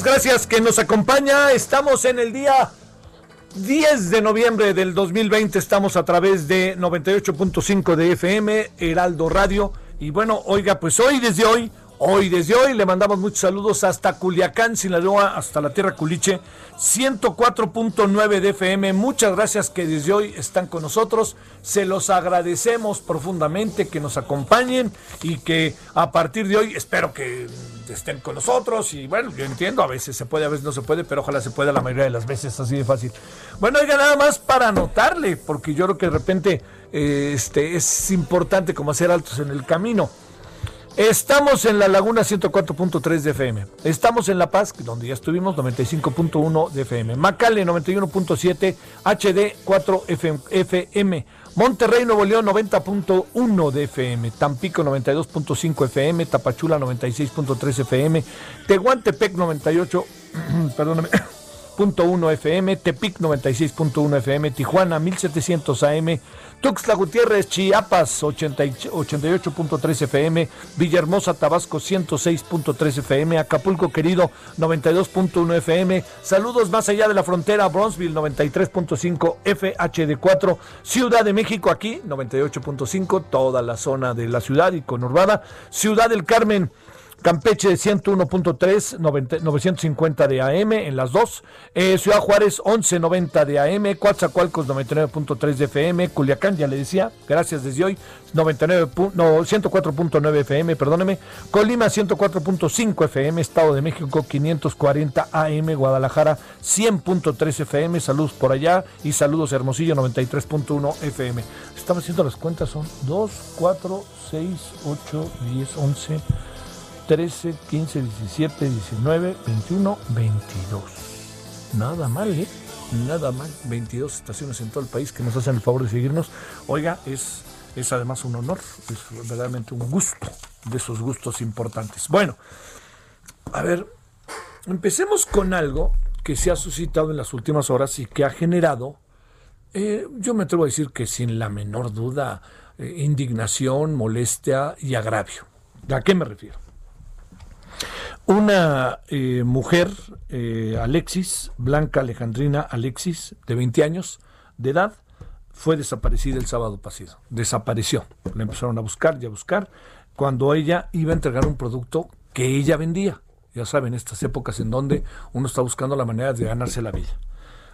Gracias que nos acompaña. Estamos en el día 10 de noviembre del 2020, estamos a través de 98.5 de FM, Heraldo Radio. Y bueno, oiga, pues hoy desde hoy, hoy desde hoy le mandamos muchos saludos hasta Culiacán, Sinaloa, hasta la tierra Culiche, 104.9 de FM. Muchas gracias que desde hoy están con nosotros. Se los agradecemos profundamente que nos acompañen y que a partir de hoy espero que estén con nosotros y bueno, yo entiendo, a veces se puede, a veces no se puede, pero ojalá se pueda la mayoría de las veces, así de fácil. Bueno, oiga, nada más para anotarle, porque yo creo que de repente eh, este, es importante como hacer altos en el camino. Estamos en la Laguna 104.3 de FM. Estamos en La Paz, donde ya estuvimos, 95.1 de FM. Macale 91.7 HD 4 FM. Monterrey, Nuevo León 90.1 de FM. Tampico 92.5 FM. Tapachula 96.3 FM. Tehuantepec 98, perdóname. punto uno FM, Tepic 96.1 FM, Tijuana 1700 AM, Tuxtla Gutiérrez, Chiapas 80 y- 88.3 FM, Villahermosa, Tabasco 106.3 FM, Acapulco querido 92.1 FM, saludos más allá de la frontera, Bronzeville 93.5 FHD4, Ciudad de México aquí 98.5, toda la zona de la ciudad y conurbada, Ciudad del Carmen Campeche 101.3, 90 950 de AM en las dos. Eh, Ciudad Juárez 1190 de AM. Coatzacoalcos 99.3 de FM. Culiacán, ya le decía, gracias desde hoy, 99, pu- no, 104.9 FM, perdóneme. Colima 104.5 FM. Estado de México 540 AM. Guadalajara 100.3 FM. Saludos por allá. Y saludos Hermosillo 93.1 FM. Estamos haciendo las cuentas, son 2, 4, 6, 8, 10, 11. 13, 15, 17, 19, 21, 22. Nada mal, ¿eh? Nada mal. 22 estaciones en todo el país que nos hacen el favor de seguirnos. Oiga, es, es además un honor, es verdaderamente un gusto, de esos gustos importantes. Bueno, a ver, empecemos con algo que se ha suscitado en las últimas horas y que ha generado, eh, yo me atrevo a decir que sin la menor duda, eh, indignación, molestia y agravio. ¿A qué me refiero? Una eh, mujer, eh, Alexis, Blanca Alejandrina Alexis, de 20 años de edad, fue desaparecida el sábado pasado. Desapareció. La empezaron a buscar y a buscar cuando ella iba a entregar un producto que ella vendía. Ya saben, estas épocas en donde uno está buscando la manera de ganarse la vida.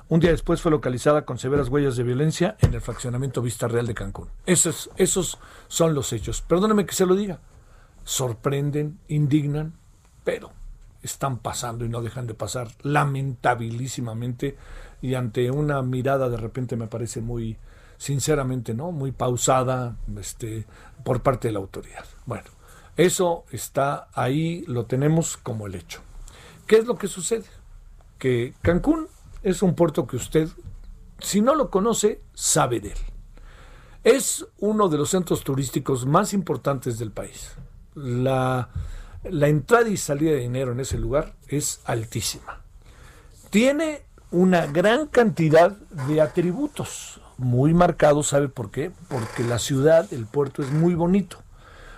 Un día después fue localizada con severas huellas de violencia en el fraccionamiento Vista Real de Cancún. Esos, esos son los hechos. Perdóneme que se lo diga. Sorprenden, indignan, pero están pasando y no dejan de pasar lamentabilísimamente y ante una mirada de repente me parece muy sinceramente no muy pausada este por parte de la autoridad. Bueno eso está ahí lo tenemos como el hecho. Qué es lo que sucede que Cancún es un puerto que usted si no lo conoce sabe de él. Es uno de los centros turísticos más importantes del país. La la entrada y salida de dinero en ese lugar es altísima. Tiene una gran cantidad de atributos muy marcados, ¿sabe por qué? Porque la ciudad, el puerto es muy bonito,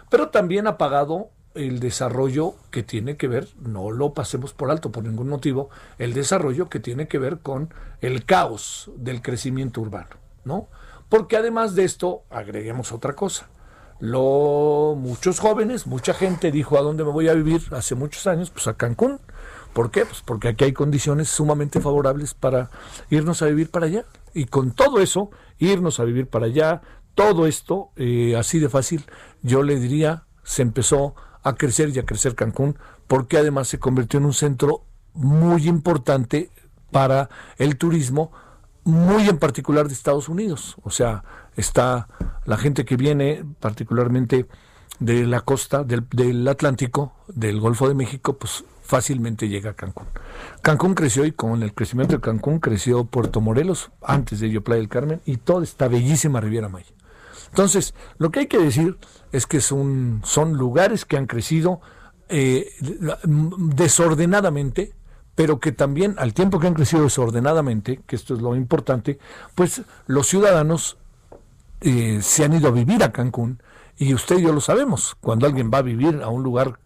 pero también ha pagado el desarrollo que tiene que ver, no lo pasemos por alto por ningún motivo, el desarrollo que tiene que ver con el caos del crecimiento urbano, ¿no? Porque además de esto, agreguemos otra cosa lo, muchos jóvenes, mucha gente dijo a dónde me voy a vivir hace muchos años, pues a Cancún. ¿Por qué? Pues porque aquí hay condiciones sumamente favorables para irnos a vivir para allá. Y con todo eso, irnos a vivir para allá, todo esto, eh, así de fácil, yo le diría, se empezó a crecer y a crecer Cancún, porque además se convirtió en un centro muy importante para el turismo, muy en particular de Estados Unidos. O sea, está la gente que viene particularmente de la costa del, Atlántico, del Golfo de México, pues fácilmente llega a Cancún. Cancún creció y con el crecimiento de Cancún creció Puerto Morelos, antes de ello Playa del Carmen, y toda esta bellísima Riviera Maya. Entonces, lo que hay que decir es que son, son lugares que han crecido eh, desordenadamente, pero que también al tiempo que han crecido desordenadamente, que esto es lo importante, pues los ciudadanos eh, se han ido a vivir a Cancún y usted y yo lo sabemos, cuando alguien va a vivir a un lugar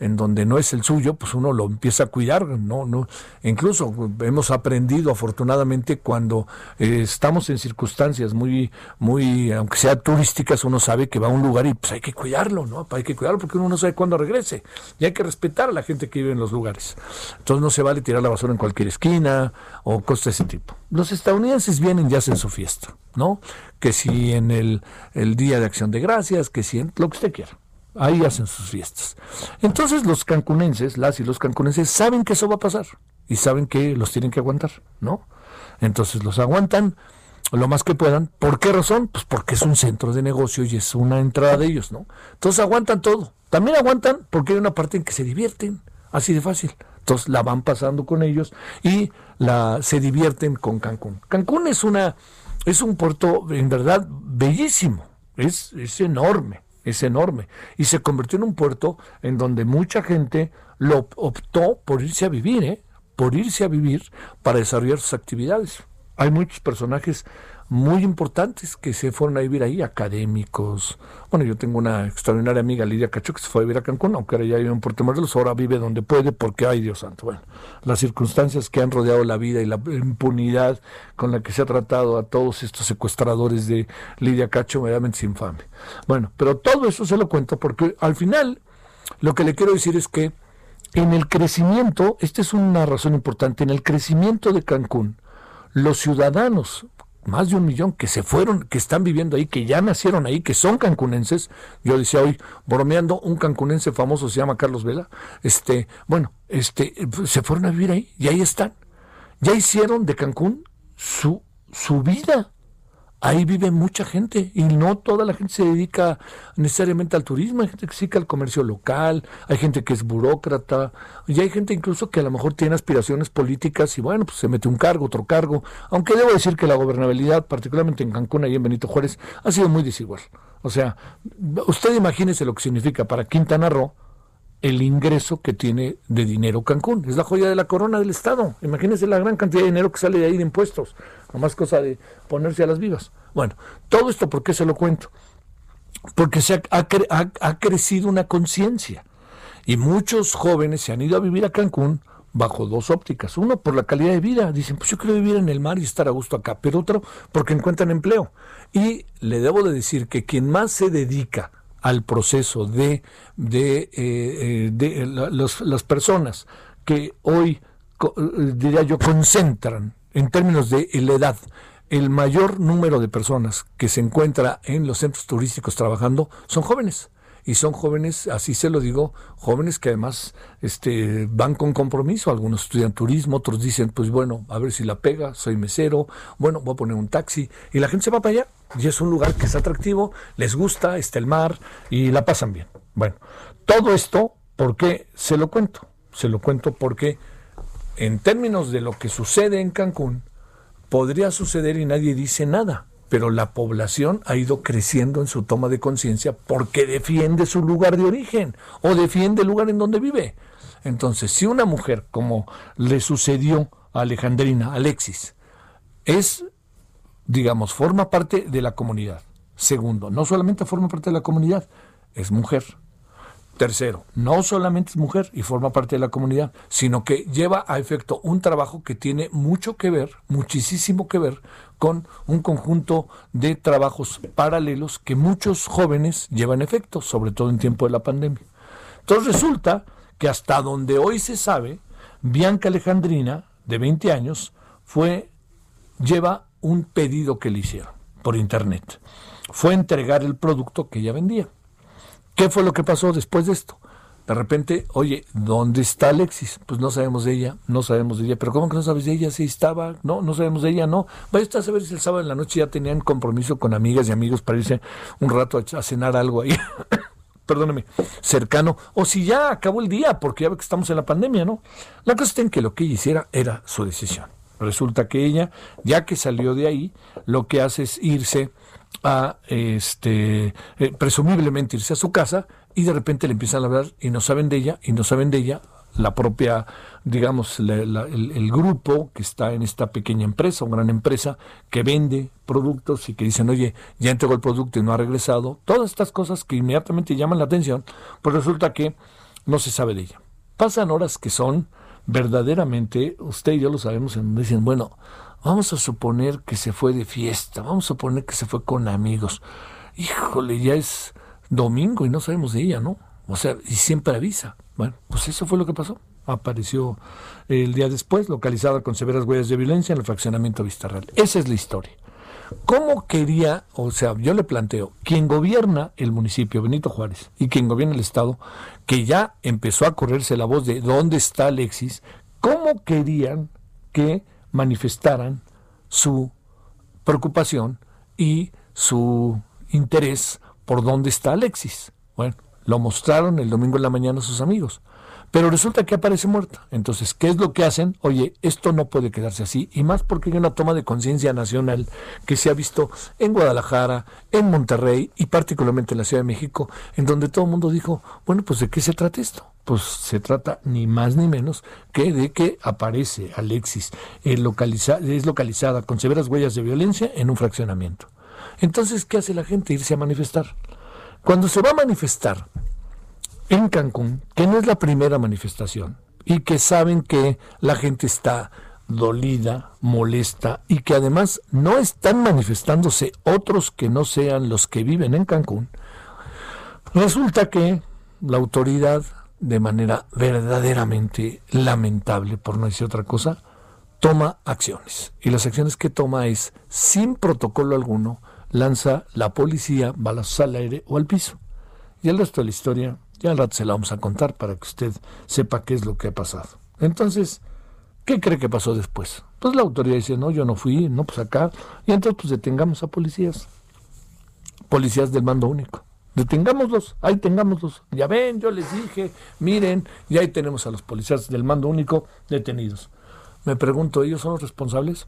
en donde no es el suyo, pues uno lo empieza a cuidar, no, no, incluso hemos aprendido afortunadamente cuando eh, estamos en circunstancias muy, muy, aunque sea turísticas, uno sabe que va a un lugar y pues hay que cuidarlo, ¿no? Hay que cuidarlo porque uno no sabe cuándo regrese y hay que respetar a la gente que vive en los lugares. Entonces no se vale tirar la basura en cualquier esquina o cosas de ese tipo. Los estadounidenses vienen y hacen su fiesta, ¿no? Que si en el, el Día de Acción de Gracias, que si en lo que usted quiera. Ahí hacen sus fiestas. Entonces los cancunenses, las y los cancunenses, saben que eso va a pasar y saben que los tienen que aguantar, ¿no? Entonces los aguantan lo más que puedan. ¿Por qué razón? Pues porque es un centro de negocio y es una entrada de ellos, ¿no? Entonces aguantan todo. También aguantan porque hay una parte en que se divierten, así de fácil. Entonces la van pasando con ellos y la se divierten con Cancún. Cancún es una es un puerto en verdad bellísimo, es, es enorme es enorme y se convirtió en un puerto en donde mucha gente lo optó por irse a vivir, ¿eh? por irse a vivir para desarrollar sus actividades. Hay muchos personajes muy importantes que se fueron a vivir ahí, académicos. Bueno, yo tengo una extraordinaria amiga, Lidia Cacho, que se fue a vivir a Cancún, aunque ahora ya vive en Puerto Morelos, ahora vive donde puede, porque, ay Dios santo, bueno, las circunstancias que han rodeado la vida y la impunidad con la que se ha tratado a todos estos secuestradores de Lidia Cacho, verdaderamente es infame. Bueno, pero todo eso se lo cuento porque al final lo que le quiero decir es que en el crecimiento, esta es una razón importante, en el crecimiento de Cancún, los ciudadanos más de un millón que se fueron, que están viviendo ahí, que ya nacieron ahí, que son cancunenses. Yo decía hoy, bromeando, un cancunense famoso se llama Carlos Vela. Este, bueno, este, se fueron a vivir ahí y ahí están. Ya hicieron de Cancún su, su vida ahí vive mucha gente y no toda la gente se dedica necesariamente al turismo, hay gente que se dedica al comercio local, hay gente que es burócrata y hay gente incluso que a lo mejor tiene aspiraciones políticas y bueno, pues se mete un cargo, otro cargo, aunque debo decir que la gobernabilidad, particularmente en Cancún y en Benito Juárez, ha sido muy desigual. O sea, usted imagínese lo que significa para Quintana Roo el ingreso que tiene de dinero Cancún. Es la joya de la corona del Estado. Imagínense la gran cantidad de dinero que sale de ahí de impuestos. más cosa de ponerse a las vivas. Bueno, todo esto, ¿por qué se lo cuento? Porque se ha, crecido una conciencia. Y muchos jóvenes se han ido a vivir a Cancún bajo dos ópticas. Uno, por la calidad de vida. Dicen, pues yo quiero vivir en el mar y estar a gusto acá. Pero otro, porque encuentran empleo. Y le debo de decir que quien más se dedica al proceso de, de, eh, eh, de los- las personas que hoy, eh, diría yo, concentran en términos de la edad el mayor número de personas que se encuentra en los centros turísticos trabajando son jóvenes. Y son jóvenes, así se lo digo, jóvenes que además este, van con compromiso. Algunos estudian turismo, otros dicen, pues bueno, a ver si la pega, soy mesero, bueno, voy a poner un taxi. Y la gente se va para allá. Y es un lugar que es atractivo, les gusta, está el mar y la pasan bien. Bueno, todo esto, ¿por qué se lo cuento? Se lo cuento porque en términos de lo que sucede en Cancún, podría suceder y nadie dice nada, pero la población ha ido creciendo en su toma de conciencia porque defiende su lugar de origen o defiende el lugar en donde vive. Entonces, si una mujer, como le sucedió a Alejandrina, Alexis, es, digamos, forma parte de la comunidad. Segundo, no solamente forma parte de la comunidad, es mujer. Tercero, no solamente es mujer y forma parte de la comunidad, sino que lleva a efecto un trabajo que tiene mucho que ver, muchísimo que ver con un conjunto de trabajos paralelos que muchos jóvenes llevan a efecto, sobre todo en tiempo de la pandemia. Entonces resulta que hasta donde hoy se sabe, Bianca Alejandrina, de 20 años, fue lleva un pedido que le hicieron por internet. Fue entregar el producto que ella vendía. ¿Qué fue lo que pasó después de esto? De repente, oye, ¿dónde está Alexis? Pues no sabemos de ella, no sabemos de ella. ¿Pero cómo que no sabes de ella? Sí estaba, no, no sabemos de ella, no. Vaya a saber si el sábado en la noche ya tenían compromiso con amigas y amigos para irse un rato a, a cenar algo ahí. perdóneme, cercano, o si ya acabó el día, porque ya ve que estamos en la pandemia, ¿no? La cosa está en que lo que ella hiciera era su decisión. Resulta que ella, ya que salió de ahí, lo que hace es irse a, este, eh, presumiblemente irse a su casa y de repente le empiezan a hablar y no saben de ella, y no saben de ella, la propia, digamos, el, el grupo que está en esta pequeña empresa, una gran empresa que vende productos y que dicen, oye, ya entregó el producto y no ha regresado, todas estas cosas que inmediatamente llaman la atención, pues resulta que no se sabe de ella. Pasan horas que son verdaderamente, usted y yo lo sabemos, en donde dicen, bueno, vamos a suponer que se fue de fiesta, vamos a suponer que se fue con amigos. Híjole, ya es domingo y no sabemos de ella, ¿no? O sea, y siempre avisa. Bueno, pues eso fue lo que pasó. Apareció el día después, localizada con severas huellas de violencia en el fraccionamiento Vistarreal. Esa es la historia. ¿Cómo quería, o sea, yo le planteo, quien gobierna el municipio, Benito Juárez, y quien gobierna el Estado, que ya empezó a correrse la voz de dónde está Alexis, ¿cómo querían que manifestaran su preocupación y su interés por dónde está Alexis? Bueno, lo mostraron el domingo en la mañana a sus amigos. Pero resulta que aparece muerta. Entonces, ¿qué es lo que hacen? Oye, esto no puede quedarse así. Y más porque hay una toma de conciencia nacional que se ha visto en Guadalajara, en Monterrey y particularmente en la Ciudad de México, en donde todo el mundo dijo, bueno, pues ¿de qué se trata esto? Pues se trata ni más ni menos que de que aparece Alexis, eh, localiza- es localizada con severas huellas de violencia en un fraccionamiento. Entonces, ¿qué hace la gente? Irse a manifestar. Cuando se va a manifestar, en Cancún, que no es la primera manifestación, y que saben que la gente está dolida, molesta, y que además no están manifestándose otros que no sean los que viven en Cancún, resulta que la autoridad, de manera verdaderamente lamentable, por no decir otra cosa, toma acciones. Y las acciones que toma es, sin protocolo alguno, lanza la policía balazos al aire o al piso. Y el resto de la historia, ya al rato se la vamos a contar para que usted sepa qué es lo que ha pasado. Entonces, ¿qué cree que pasó después? Pues la autoridad dice, no, yo no fui, no, pues acá. Y entonces, pues detengamos a policías. Policías del mando único. Detengámoslos, ahí tengámoslos. Ya ven, yo les dije, miren, y ahí tenemos a los policías del mando único detenidos. Me pregunto, ¿ellos son los responsables?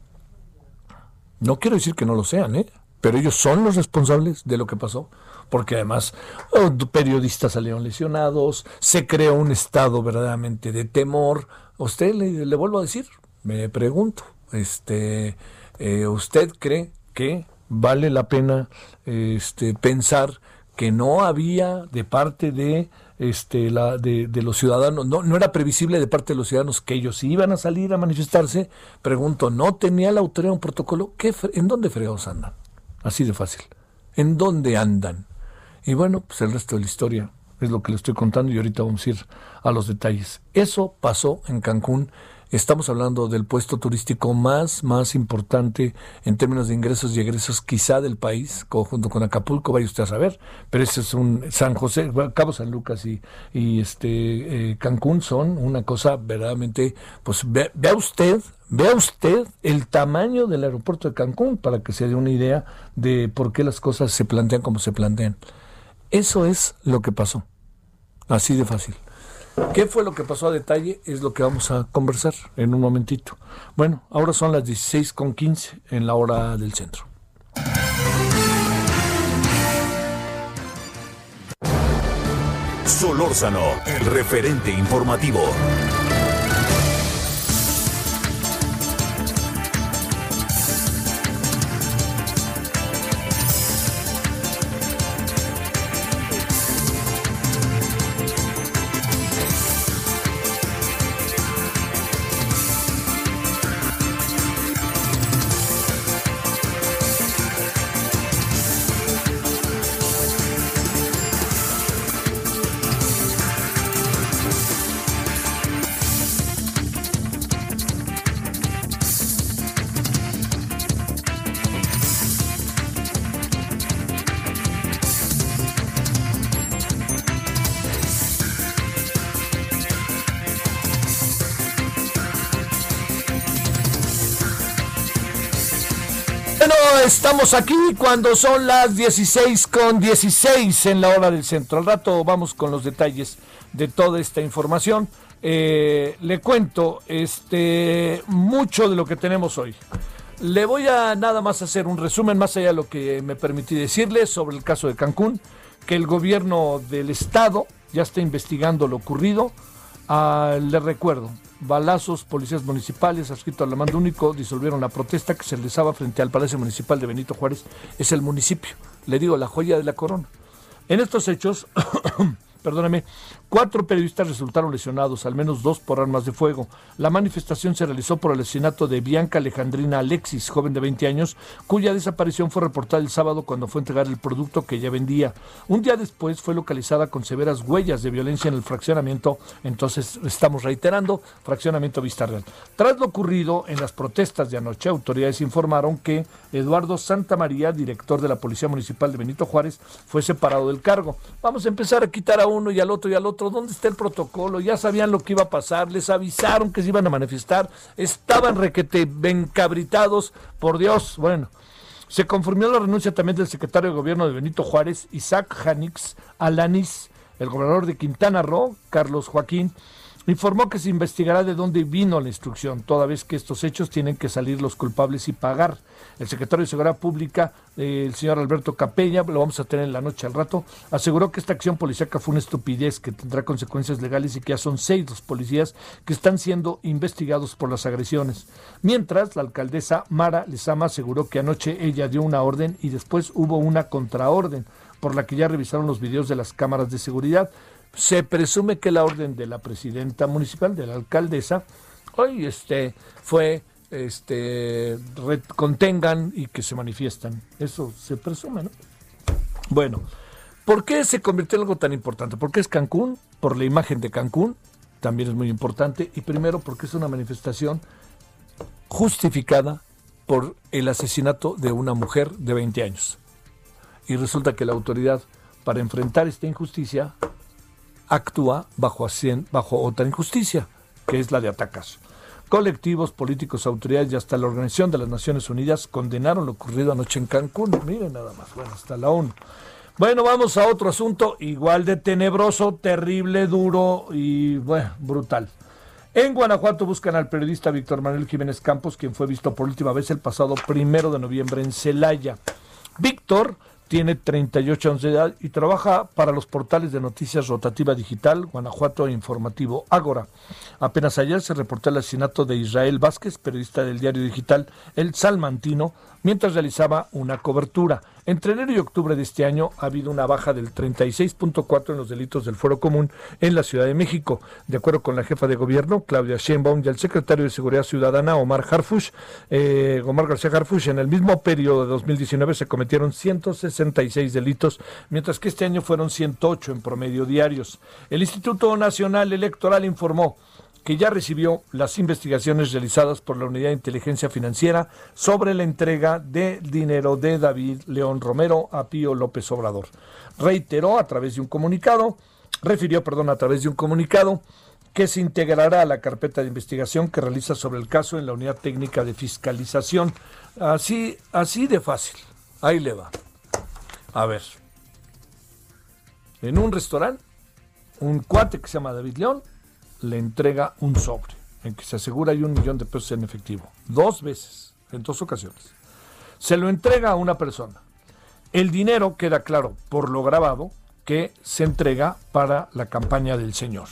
No quiero decir que no lo sean, ¿eh? pero ellos son los responsables de lo que pasó, porque además oh, periodistas salieron lesionados, se creó un estado verdaderamente de temor. Usted le, vuelvo a decir, me pregunto, este, eh, ¿usted cree que vale la pena este, pensar que no había de parte de este, la, de, de los ciudadanos, no, no era previsible de parte de los ciudadanos que ellos iban a salir a manifestarse. Pregunto, ¿no tenía la autoridad un protocolo? ¿Qué, ¿En dónde fregados andan? Así de fácil. ¿En dónde andan? Y bueno, pues el resto de la historia es lo que le estoy contando y ahorita vamos a ir a los detalles. Eso pasó en Cancún. Estamos hablando del puesto turístico más, más importante en términos de ingresos y egresos quizá del país, junto con Acapulco, vaya usted a saber, pero ese es un San José, Cabo San Lucas y, y este eh, Cancún son una cosa verdaderamente, pues ve- vea usted, vea usted el tamaño del aeropuerto de Cancún para que se dé una idea de por qué las cosas se plantean como se plantean. Eso es lo que pasó. Así de fácil. ¿Qué fue lo que pasó a detalle? Es lo que vamos a conversar en un momentito. Bueno, ahora son las 16.15 en la hora del centro. Solórzano, el referente informativo. Aquí cuando son las 16 con 16 en la hora del centro. Al rato vamos con los detalles de toda esta información. Eh, le cuento este mucho de lo que tenemos hoy. Le voy a nada más hacer un resumen más allá de lo que me permití decirle sobre el caso de Cancún, que el gobierno del estado ya está investigando lo ocurrido. Ah, le recuerdo, balazos, policías municipales, adscrito al mando único, disolvieron la protesta que se realizaba frente al Palacio Municipal de Benito Juárez. Es el municipio, le digo, la joya de la corona. En estos hechos, perdóname, cuatro periodistas resultaron lesionados, al menos dos por armas de fuego. La manifestación se realizó por el asesinato de Bianca Alejandrina Alexis, joven de 20 años, cuya desaparición fue reportada el sábado cuando fue a entregar el producto que ella vendía. Un día después fue localizada con severas huellas de violencia en el fraccionamiento, entonces estamos reiterando, fraccionamiento Vista Real. Tras lo ocurrido en las protestas de anoche, autoridades informaron que Eduardo Santamaría, director de la Policía Municipal de Benito Juárez, fue separado del cargo. Vamos a empezar a quitar a uno y al otro y al otro. ¿Dónde está el protocolo? Ya sabían lo que iba a pasar, les avisaron que se iban a manifestar, estaban requete encabritados, por Dios. Bueno, se confirmó la renuncia también del secretario de gobierno de Benito Juárez, Isaac Janix Alanis, el gobernador de Quintana Roo, Carlos Joaquín, informó que se investigará de dónde vino la instrucción, toda vez que estos hechos tienen que salir los culpables y pagar. El secretario de Seguridad Pública, eh, el señor Alberto Capella, lo vamos a tener en la noche al rato, aseguró que esta acción policíaca fue una estupidez que tendrá consecuencias legales y que ya son seis los policías que están siendo investigados por las agresiones. Mientras, la alcaldesa Mara Lezama aseguró que anoche ella dio una orden y después hubo una contraorden, por la que ya revisaron los videos de las cámaras de seguridad. Se presume que la orden de la presidenta municipal, de la alcaldesa, hoy este, fue este, contengan y que se manifiestan. Eso se presume, ¿no? Bueno, ¿por qué se convirtió en algo tan importante? Porque es Cancún, por la imagen de Cancún, también es muy importante, y primero porque es una manifestación justificada por el asesinato de una mujer de 20 años. Y resulta que la autoridad, para enfrentar esta injusticia, actúa bajo, bajo otra injusticia, que es la de atacas. Colectivos, políticos, autoridades y hasta la Organización de las Naciones Unidas condenaron lo ocurrido anoche en Cancún. Miren nada más, bueno, hasta la ONU. Bueno, vamos a otro asunto igual de tenebroso, terrible, duro y bueno, brutal. En Guanajuato buscan al periodista Víctor Manuel Jiménez Campos, quien fue visto por última vez el pasado primero de noviembre en Celaya. Víctor tiene 38 años de edad y trabaja para los portales de noticias Rotativa Digital, Guanajuato e Informativo Ágora. Apenas ayer se reportó el asesinato de Israel Vázquez, periodista del diario digital El Salmantino, mientras realizaba una cobertura. Entre enero y octubre de este año ha habido una baja del 36.4 en los delitos del fuero común en la Ciudad de México. De acuerdo con la jefa de gobierno, Claudia Sheinbaum, y el secretario de Seguridad Ciudadana, Omar Harfush, eh, Omar García Harfush, en el mismo periodo de 2019 se cometieron 166 delitos, mientras que este año fueron 108 en promedio diarios. El Instituto Nacional Electoral informó que ya recibió las investigaciones realizadas por la Unidad de Inteligencia Financiera sobre la entrega de dinero de David León Romero a Pío López Obrador. Reiteró a través de un comunicado, refirió, perdón, a través de un comunicado que se integrará a la carpeta de investigación que realiza sobre el caso en la Unidad Técnica de Fiscalización. Así, así de fácil. Ahí le va. A ver. En un restaurante, un cuate que se llama David León le entrega un sobre en que se asegura hay un millón de pesos en efectivo. Dos veces, en dos ocasiones. Se lo entrega a una persona. El dinero queda claro por lo grabado que se entrega para la campaña del señor.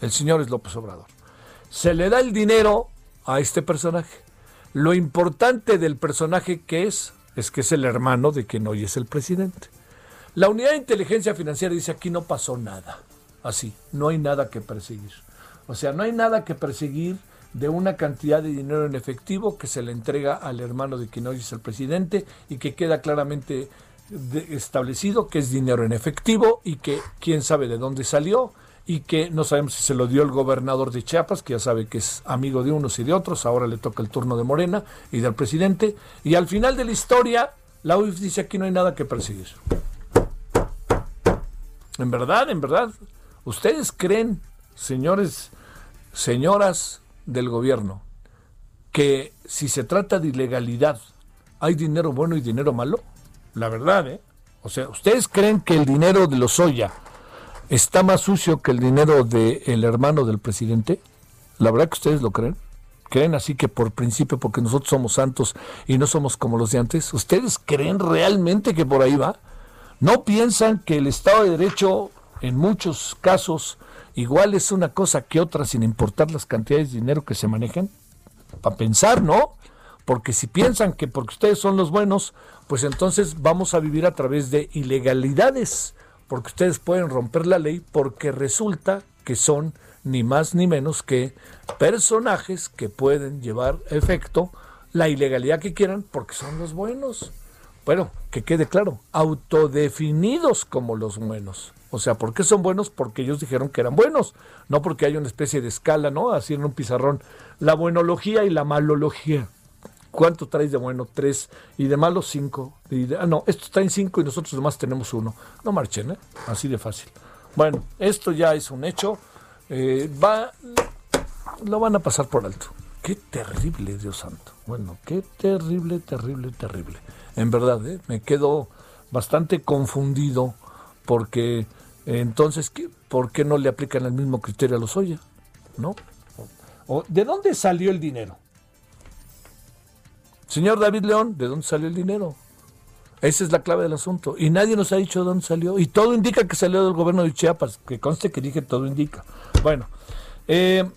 El señor es López Obrador. Se le da el dinero a este personaje. Lo importante del personaje que es, es que es el hermano de quien hoy es el presidente. La unidad de inteligencia financiera dice aquí no pasó nada. Así, no hay nada que perseguir. O sea, no hay nada que perseguir de una cantidad de dinero en efectivo que se le entrega al hermano de quien hoy es el presidente y que queda claramente establecido que es dinero en efectivo y que quién sabe de dónde salió y que no sabemos si se lo dio el gobernador de Chiapas, que ya sabe que es amigo de unos y de otros, ahora le toca el turno de Morena y del presidente, y al final de la historia, la UIF dice aquí no hay nada que perseguir. En verdad, en verdad, ¿ustedes creen, señores, señoras del gobierno, que si se trata de ilegalidad, hay dinero bueno y dinero malo? La verdad, ¿eh? O sea, ¿ustedes creen que el dinero de los Oya está más sucio que el dinero del hermano del presidente? La verdad que ustedes lo creen. ¿Creen así que por principio, porque nosotros somos santos y no somos como los de antes? ¿Ustedes creen realmente que por ahí va? ¿No piensan que el Estado de Derecho en muchos casos igual es una cosa que otra sin importar las cantidades de dinero que se manejan? Para pensar, ¿no? Porque si piensan que porque ustedes son los buenos, pues entonces vamos a vivir a través de ilegalidades, porque ustedes pueden romper la ley porque resulta que son ni más ni menos que personajes que pueden llevar efecto la ilegalidad que quieran porque son los buenos. Bueno, que quede claro, autodefinidos como los buenos. O sea, ¿por qué son buenos? Porque ellos dijeron que eran buenos, no porque hay una especie de escala, ¿no? Así en un pizarrón, la buenología y la malología. ¿Cuánto traes de bueno? Tres. Y de malo, cinco. Y de- ah, no, estos traen cinco y nosotros demás tenemos uno. No marchen, ¿eh? Así de fácil. Bueno, esto ya es un hecho. Eh, va, lo van a pasar por alto. Qué terrible, Dios santo. Bueno, qué terrible, terrible, terrible. En verdad, ¿eh? me quedo bastante confundido porque eh, entonces, ¿qué- ¿por qué no le aplican el mismo criterio a los Oya? ¿No? O- ¿De dónde salió el dinero? Señor David León, ¿de dónde salió el dinero? Esa es la clave del asunto. Y nadie nos ha dicho de dónde salió. Y todo indica que salió del gobierno de Chiapas. Que conste que dije todo indica. Bueno, eh,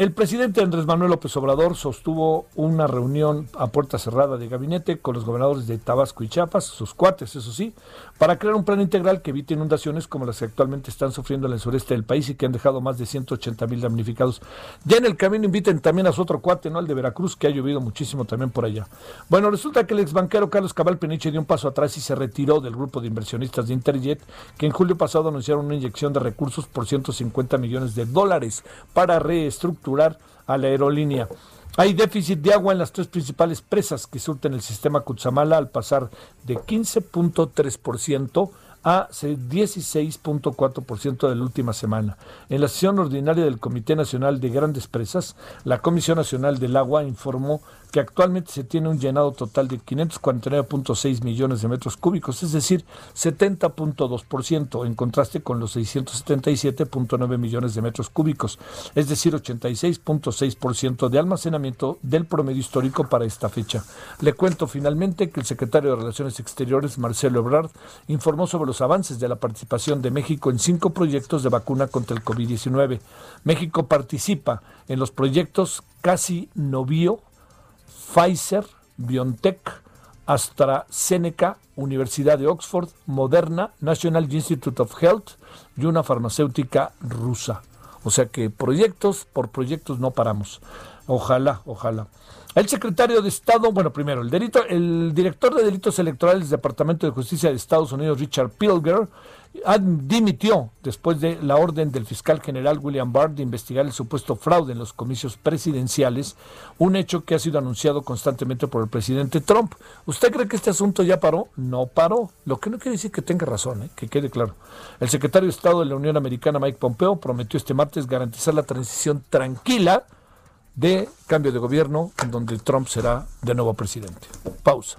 el presidente Andrés Manuel López Obrador sostuvo una reunión a puerta cerrada de gabinete con los gobernadores de Tabasco y Chiapas, sus cuates, eso sí, para crear un plan integral que evite inundaciones como las que actualmente están sufriendo en el sureste del país y que han dejado más de 180 mil damnificados. Ya en el camino inviten también a su otro cuate, ¿no? El de Veracruz, que ha llovido muchísimo también por allá. Bueno, resulta que el ex banquero Carlos Cabal Peniche dio un paso atrás y se retiró del grupo de inversionistas de Interjet, que en julio pasado anunciaron una inyección de recursos por 150 millones de dólares para reestructurar a la aerolínea. Hay déficit de agua en las tres principales presas que surten el sistema Cutzamala al pasar de 15.3% a 16.4% de la última semana. En la sesión ordinaria del Comité Nacional de Grandes Presas, la Comisión Nacional del Agua informó que actualmente se tiene un llenado total de 549.6 millones de metros cúbicos, es decir, 70.2%, en contraste con los 677.9 millones de metros cúbicos, es decir, 86.6% de almacenamiento del promedio histórico para esta fecha. Le cuento finalmente que el secretario de Relaciones Exteriores, Marcelo Ebrard, informó sobre los avances de la participación de México en cinco proyectos de vacuna contra el COVID-19. México participa en los proyectos Casi Novio, Pfizer, BioNTech, AstraZeneca, Universidad de Oxford, Moderna, National Institute of Health y una farmacéutica rusa. O sea que proyectos por proyectos no paramos. Ojalá, ojalá. El secretario de Estado, bueno, primero, el, delito, el director de delitos electorales del Departamento de Justicia de Estados Unidos, Richard Pilger, dimitió después de la orden del fiscal general William Barr de investigar el supuesto fraude en los comicios presidenciales, un hecho que ha sido anunciado constantemente por el presidente Trump. ¿Usted cree que este asunto ya paró? No paró, lo que no quiere decir que tenga razón, ¿eh? que quede claro. El secretario de Estado de la Unión Americana, Mike Pompeo, prometió este martes garantizar la transición tranquila de cambio de gobierno en donde Trump será de nuevo presidente. Pausa.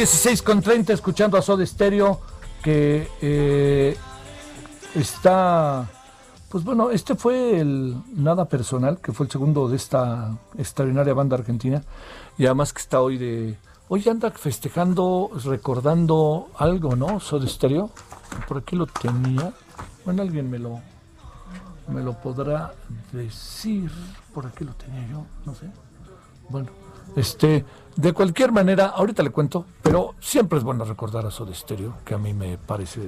Las 16.30 escuchando a Soda Stereo que eh, está... Pues bueno, este fue el Nada Personal, que fue el segundo de esta extraordinaria banda argentina, y además que está hoy de... Hoy anda festejando, recordando algo, ¿no? Soda Stereo. Por aquí lo tenía. Bueno, alguien me lo, me lo podrá decir. Por aquí lo tenía yo, no sé. Bueno, este, de cualquier manera, ahorita le cuento, pero siempre es bueno recordar a Soda Stereo, que a mí me parece,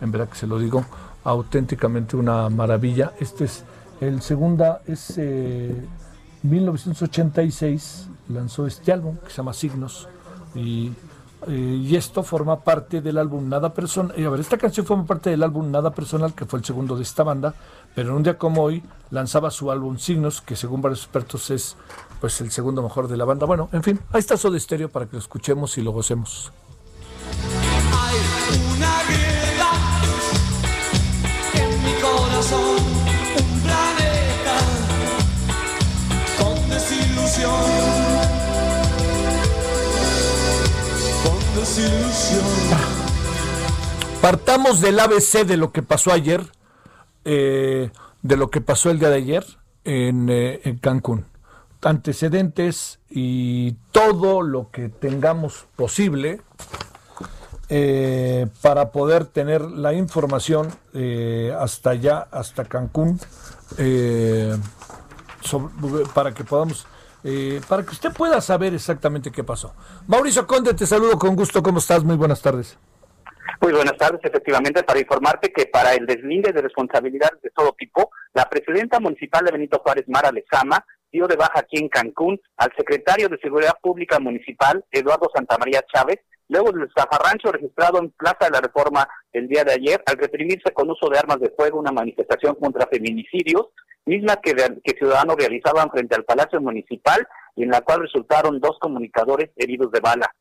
en verdad que se lo digo, auténticamente una maravilla. Este es el segunda, es eh, 1986, lanzó este álbum que se llama Signos, y, eh, y esto forma parte del álbum Nada Personal. a ver, esta canción forma parte del álbum Nada Personal, que fue el segundo de esta banda, pero en un día como hoy lanzaba su álbum Signos, que según varios expertos es pues el segundo mejor de la banda. Bueno, en fin, ahí está Soda Stereo para que lo escuchemos y lo gocemos. Hay una grieta en mi corazón, un planeta con desilusión. Con desilusión. Partamos del ABC de lo que pasó ayer, eh, de lo que pasó el día de ayer en, eh, en Cancún. Antecedentes y todo lo que tengamos posible eh, para poder tener la información eh, hasta allá, hasta Cancún, eh, para que podamos, eh, para que usted pueda saber exactamente qué pasó. Mauricio Conde, te saludo con gusto, ¿cómo estás? Muy buenas tardes. Muy buenas tardes, efectivamente, para informarte que para el deslinde de responsabilidades de todo tipo, la presidenta municipal de Benito Juárez, Mara Lezama, dio de baja aquí en Cancún al secretario de Seguridad Pública Municipal, Eduardo Santamaría Chávez, luego del zafarrancho registrado en Plaza de la Reforma el día de ayer, al reprimirse con uso de armas de fuego una manifestación contra feminicidios, misma que, que ciudadanos realizaban frente al Palacio Municipal y en la cual resultaron dos comunicadores heridos de bala.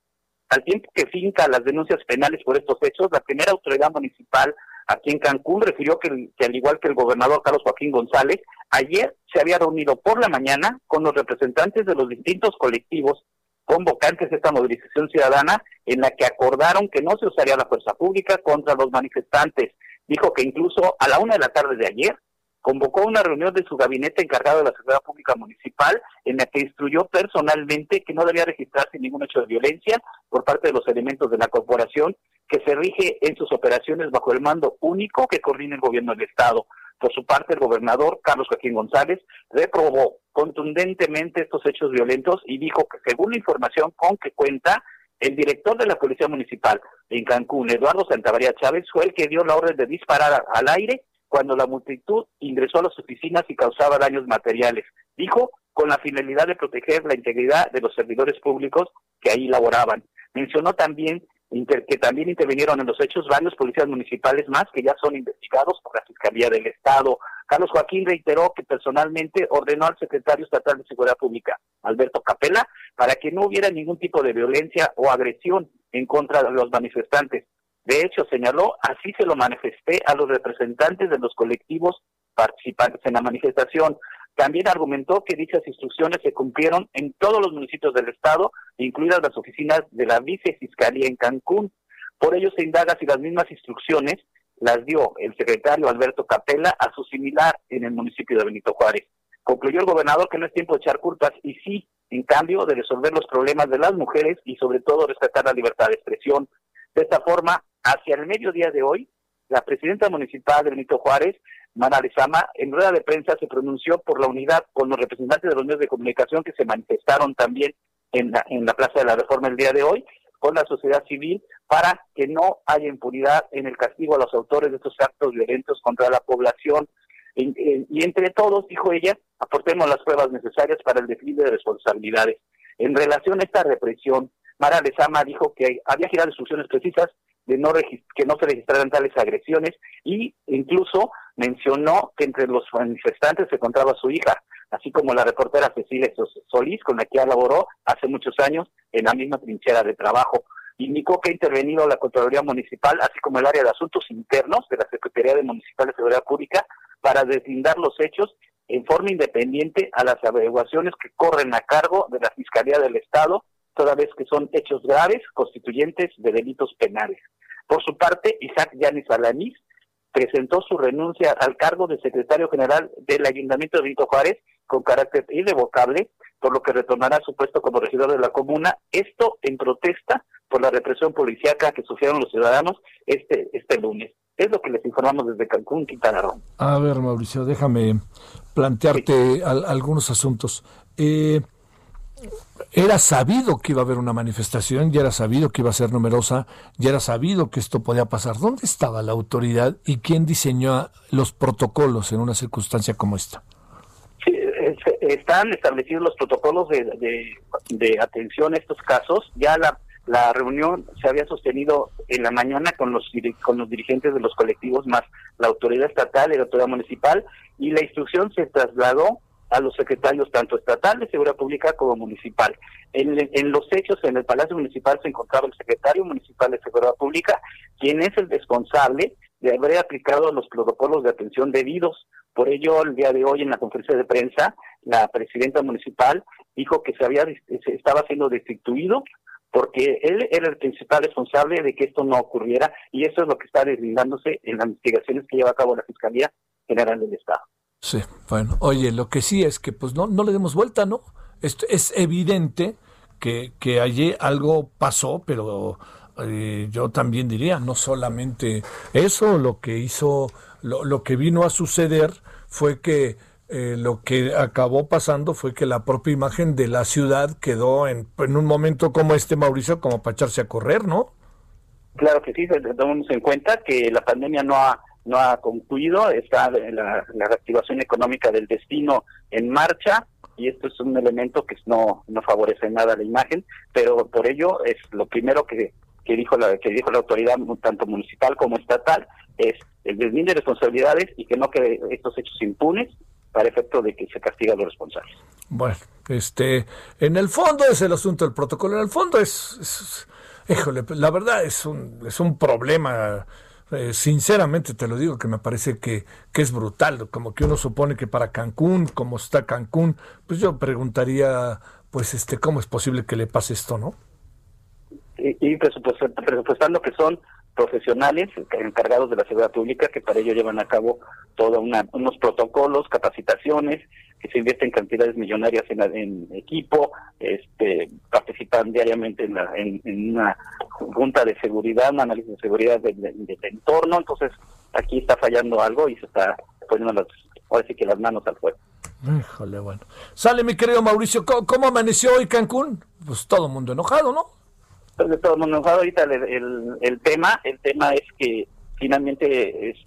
Al tiempo que finca las denuncias penales por estos hechos, la primera autoridad municipal aquí en Cancún refirió que al igual que el gobernador Carlos Joaquín González, ayer se había reunido por la mañana con los representantes de los distintos colectivos convocantes de esta movilización ciudadana en la que acordaron que no se usaría la fuerza pública contra los manifestantes. Dijo que incluso a la una de la tarde de ayer convocó una reunión de su gabinete encargado de la seguridad pública municipal en la que instruyó personalmente que no debía registrarse ningún hecho de violencia por parte de los elementos de la corporación que se rige en sus operaciones bajo el mando único que coordina el gobierno del Estado. Por su parte, el gobernador Carlos Joaquín González reprobó contundentemente estos hechos violentos y dijo que según la información con que cuenta, el director de la Policía Municipal en Cancún, Eduardo Santamaría Chávez, fue el que dio la orden de disparar al aire cuando la multitud ingresó a las oficinas y causaba daños materiales. Dijo con la finalidad de proteger la integridad de los servidores públicos que ahí laboraban. Mencionó también que también intervinieron en los hechos varios policías municipales más que ya son investigados por la Fiscalía del Estado. Carlos Joaquín reiteró que personalmente ordenó al secretario estatal de Seguridad Pública, Alberto Capella, para que no hubiera ningún tipo de violencia o agresión en contra de los manifestantes. De hecho, señaló, así se lo manifesté a los representantes de los colectivos participantes en la manifestación. También argumentó que dichas instrucciones se cumplieron en todos los municipios del estado, incluidas las oficinas de la vicefiscalía en Cancún. Por ello se indaga si las mismas instrucciones las dio el secretario Alberto Capella a su similar en el municipio de Benito Juárez. Concluyó el gobernador que no es tiempo de echar culpas y sí, en cambio, de resolver los problemas de las mujeres y sobre todo respetar la libertad de expresión. De esta forma, hacia el mediodía de hoy, la presidenta municipal de Benito Juárez, Mara Lezama, en rueda de prensa se pronunció por la unidad con los representantes de los medios de comunicación que se manifestaron también en la, en la Plaza de la Reforma el día de hoy, con la sociedad civil, para que no haya impunidad en el castigo a los autores de estos actos violentos contra la población. Y, entre todos, dijo ella, aportemos las pruebas necesarias para el desfile de responsabilidades. En relación a esta represión, Mara Lezama dijo que había girado instrucciones precisas de no que no se registraran tales agresiones y incluso mencionó que entre los manifestantes se encontraba su hija, así como la reportera Cecilia Solís, con la que laboró hace muchos años en la misma trinchera de trabajo. Indicó que ha intervenido la Contraloría Municipal, así como el área de Asuntos Internos de la Secretaría de Municipal de Seguridad Pública, para deslindar los hechos en forma independiente a las averiguaciones que corren a cargo de la Fiscalía del Estado, toda vez que son hechos graves constituyentes de delitos penales. Por su parte, Isaac Yanis Alanís presentó su renuncia al cargo de secretario general del Ayuntamiento de Benito Juárez con carácter irrevocable, por lo que retornará a su puesto como regidor de la comuna, esto en protesta por la represión policíaca que sufrieron los ciudadanos este, este lunes. Es lo que les informamos desde Cancún, Quintana Roo. A ver, Mauricio, déjame plantearte algunos asuntos. Eh, era sabido que iba a haber una manifestación, ya era sabido que iba a ser numerosa, ya era sabido que esto podía pasar. ¿Dónde estaba la autoridad y quién diseñó los protocolos en una circunstancia como esta? Sí, están establecidos los protocolos de, atención a estos casos. Ya la, la reunión se había sostenido en la mañana con los, con los dirigentes de los colectivos, más la autoridad estatal y la autoridad municipal, y la instrucción se trasladó a los secretarios tanto estatal de Seguridad Pública como municipal. En, los hechos, en el Palacio Municipal se encontraba el secretario municipal de Seguridad Pública, quien es el responsable de haber aplicado los protocolos de atención debidos. Por ello, el día de hoy en la conferencia de prensa, la presidenta municipal dijo que se había se estaba siendo destituido porque él era el principal responsable de que esto no ocurriera y eso es lo que está deslindándose en las investigaciones que lleva a cabo la Fiscalía General del Estado. Sí, bueno, oye, lo que sí es que pues no, no le demos vuelta, ¿no? Esto es evidente que, que allí algo pasó, pero eh, yo también diría, no solamente eso, lo que hizo, lo, lo que vino a suceder fue que eh, lo que acabó pasando fue que la propia imagen de la ciudad quedó en, en un momento como este, Mauricio, como para echarse a correr, ¿no? Claro que sí, tomamos en cuenta que la pandemia no ha no ha concluido, está la, reactivación económica del destino en marcha y esto es un elemento que no, no favorece nada la imagen, pero por ello es lo primero que, que dijo la que dijo la autoridad tanto municipal como estatal es el deslinde de responsabilidades y que no quede estos hechos impunes para efecto de que se castiga a los responsables. Bueno, este, en el fondo es el asunto del protocolo, en el fondo es, es híjole, la verdad es un es un problema eh, sinceramente te lo digo que me parece que, que es brutal, como que uno supone que para Cancún, como está Cancún, pues yo preguntaría, pues este, ¿cómo es posible que le pase esto, no? Y, y presupuestando que son profesionales encargados de la seguridad pública que para ello llevan a cabo todos unos protocolos, capacitaciones, que se invierten cantidades millonarias en, equipo, este, participan diariamente en, la, en, una junta de seguridad, un análisis de seguridad del, entorno, entonces aquí está fallando algo y se está poniendo las, ahora sí que las manos al fuego. Híjole, bueno. Sale mi querido Mauricio, ¿cómo, amaneció hoy Cancún? Pues todo el mundo enojado, ¿no? De todo el mundo. Ahorita el, el, tema, el tema es que finalmente es,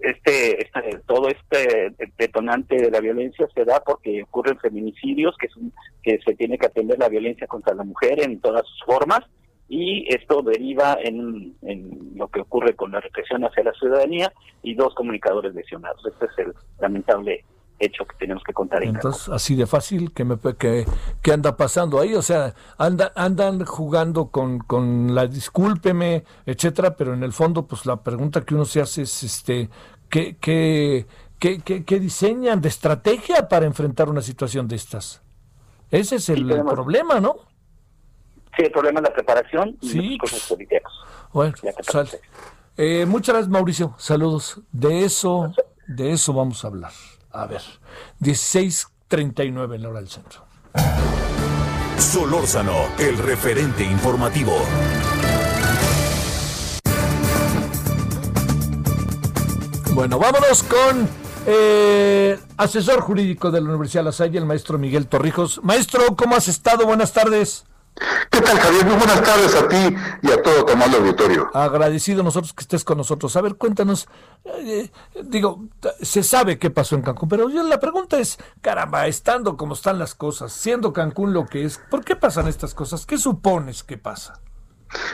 este, este, todo este detonante de la violencia se da porque ocurren feminicidios, que, es que se tiene que atender la violencia contra la mujer en todas sus formas, y esto deriva en, en lo que ocurre con la represión hacia la ciudadanía y dos comunicadores lesionados. Este es el lamentable hecho que tenemos que contar. En Entonces, así de fácil, que, me, que, que anda pasando ahí? O sea, anda, andan jugando con, con la discúlpeme, etcétera, pero en el fondo, pues la pregunta que uno se hace es, este, ¿qué, qué, qué, qué, diseñan de estrategia para enfrentar una situación de estas? Ese es el, problema, ¿no? Sí, el problema es la preparación y sí. cosas políticas. Bueno, eh, muchas gracias, Mauricio. Saludos. De eso, de eso vamos a hablar. A ver, 16.39 en la hora del centro. Solórzano, el referente informativo. Bueno, vámonos con eh, asesor jurídico de la Universidad de La Salle, el maestro Miguel Torrijos. Maestro, ¿cómo has estado? Buenas tardes. ¿Qué tal, Javier? Muy buenas tardes a ti y a todo amable auditorio. Agradecido nosotros que estés con nosotros. A ver, cuéntanos, eh, digo, se sabe qué pasó en Cancún, pero la pregunta es, caramba, estando como están las cosas, siendo Cancún lo que es, ¿por qué pasan estas cosas? ¿Qué supones que pasa?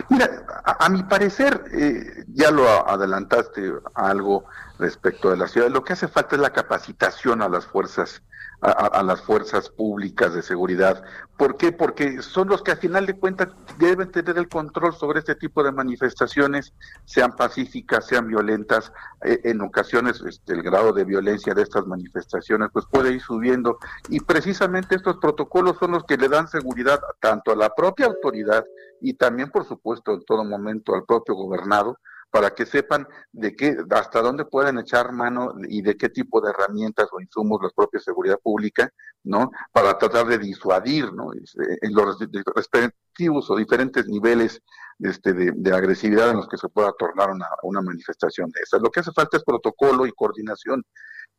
Mira, a, mi parecer, eh, ya lo adelantaste algo respecto de la ciudad, lo que hace falta es la capacitación a las fuerzas a, las fuerzas públicas de seguridad. ¿Por qué? Porque son los que al final de cuentas deben tener el control sobre este tipo de manifestaciones, sean pacíficas, sean violentas. Eh, en ocasiones este, el grado de violencia de estas manifestaciones pues puede ir subiendo y precisamente estos protocolos son los que le dan seguridad tanto a la propia autoridad y también por supuesto en todo momento al propio gobernado para que sepan de qué, hasta dónde pueden echar mano y de qué tipo de herramientas o insumos la propia seguridad pública, ¿no? Para tratar de disuadir, ¿no? Eh, en los respectivos o diferentes niveles este, de, agresividad en los que se pueda tornar una manifestación de esas. Lo que hace falta es protocolo y coordinación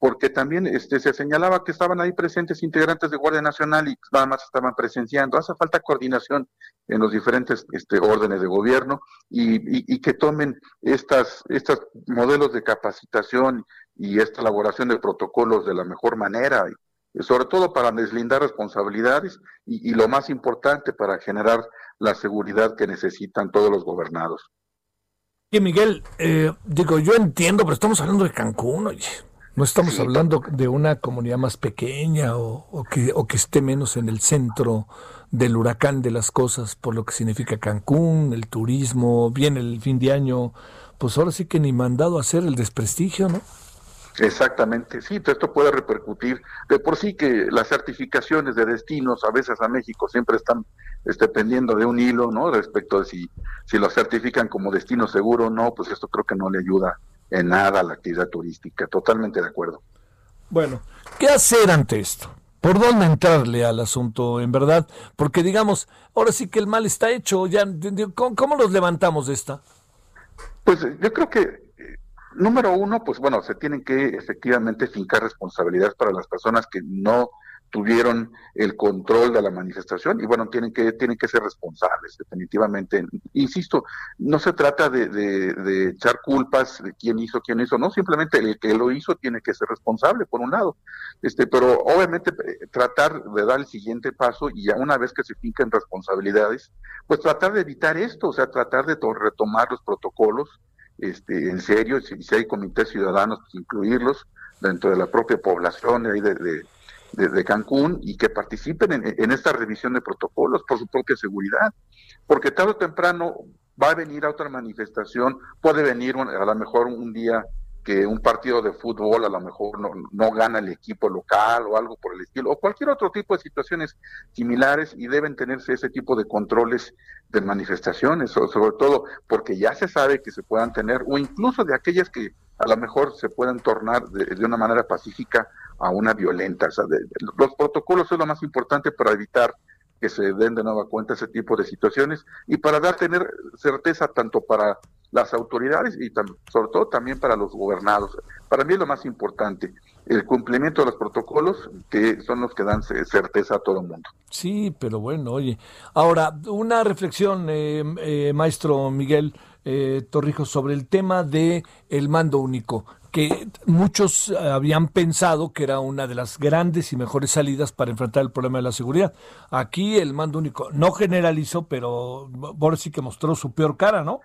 porque también este, se señalaba que estaban ahí presentes integrantes de Guardia Nacional y nada más estaban presenciando. Hace falta coordinación en los diferentes este, órdenes de gobierno y, que tomen estas, estos modelos de capacitación y esta elaboración de protocolos de la mejor manera, sobre todo para deslindar responsabilidades y, y lo más importante, para generar la seguridad que necesitan todos los gobernados. Y Miguel, eh, digo, yo entiendo, pero estamos hablando de Cancún, oye. No estamos hablando de una comunidad más pequeña o, que, o que esté menos en el centro del huracán de las cosas, por lo que significa Cancún, el turismo, viene el fin de año, pues ahora sí que ni mandado a hacer el desprestigio, ¿no? Exactamente, sí, esto puede repercutir. De por sí que las certificaciones de destinos a veces a México siempre están este, pendiendo de un hilo, ¿no? Respecto de si, si lo certifican como destino seguro o no, pues esto creo que no le ayuda en nada la actividad turística. Totalmente de acuerdo. Bueno, ¿qué hacer ante esto? ¿Por dónde entrarle al asunto, en verdad? Porque digamos, ahora sí que el mal está hecho. Ya, ¿cómo, cómo los levantamos de esta? Pues yo creo que, eh, número uno, pues bueno, se tienen que efectivamente fincar responsabilidades para las personas que no tuvieron el control de la manifestación y bueno, tienen que, tienen que ser responsables, definitivamente. Insisto, no se trata de, de, echar culpas de quién hizo, quién hizo, no, simplemente el que lo hizo tiene que ser responsable, por un lado. Este, pero obviamente eh, tratar de dar el siguiente paso y ya una vez que se finquen responsabilidades, pues tratar de evitar esto, o sea, tratar de retomar los protocolos, este, en serio, si, si hay comités ciudadanos, pues incluirlos dentro de la propia población ahí de, de de, Cancún y que participen en, esta revisión de protocolos por su propia seguridad, porque tarde o temprano va a venir a otra manifestación, puede venir a lo mejor un día que un partido de fútbol a lo mejor no, no, gana el equipo local o algo por el estilo, o cualquier otro tipo de situaciones similares y deben tenerse ese tipo de controles de manifestaciones, sobre todo porque ya se sabe que se puedan tener, o incluso de aquellas que a lo mejor se puedan tornar de una manera pacífica a una violenta. O sea, los protocolos son lo más importante para evitar que se den de nueva cuenta ese tipo de situaciones y para dar tener certeza tanto para las autoridades y sobre todo también para los gobernados. Para mí es lo más importante, el cumplimiento de los protocolos que son los que dan certeza a todo el mundo. Sí, pero bueno, oye, ahora una reflexión, eh, eh, maestro Miguel eh, Torrijos, sobre el tema de el mando único que muchos eh, habían pensado que era una de las grandes y mejores salidas para enfrentar el problema de la seguridad. Aquí el mando único no generalizó, pero ahora sí que mostró su peor cara, ¿no?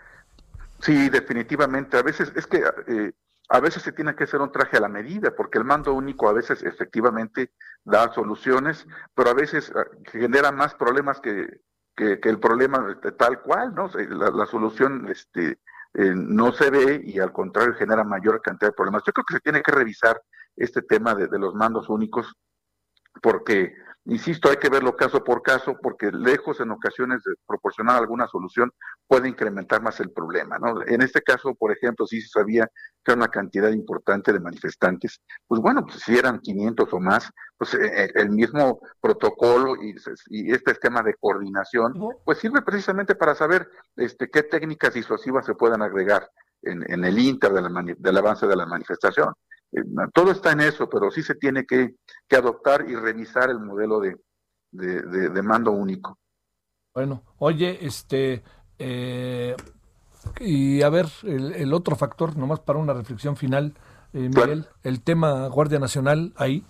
Sí, definitivamente. A veces es que eh, a veces se tiene que hacer un traje a la medida, porque el mando único a veces efectivamente da soluciones, pero a veces ah, genera más problemas que, que, el problema tal cual, ¿no? La, solución este, eh, no se ve y al contrario genera mayor cantidad de problemas. Yo creo que se tiene que revisar este tema de, de los mandos únicos, porque Insisto, hay que verlo caso por caso porque lejos en ocasiones de proporcionar alguna solución puede incrementar más el problema. ¿no? En este caso, por ejemplo, si se sabía que era una cantidad importante de manifestantes, pues bueno, pues si eran 500 o más, pues eh, eh, el mismo protocolo y, este esquema de coordinación, pues sirve precisamente para saber este, qué técnicas disuasivas se pueden agregar en, el inter del avance de la manifestación. Eh, todo está en eso, pero sí se tiene que, adoptar y revisar el modelo de, de, mando único. Bueno, oye, este, eh, y a ver, el, otro factor, nomás para una reflexión final, eh, Miguel, el tema Guardia Nacional ahí.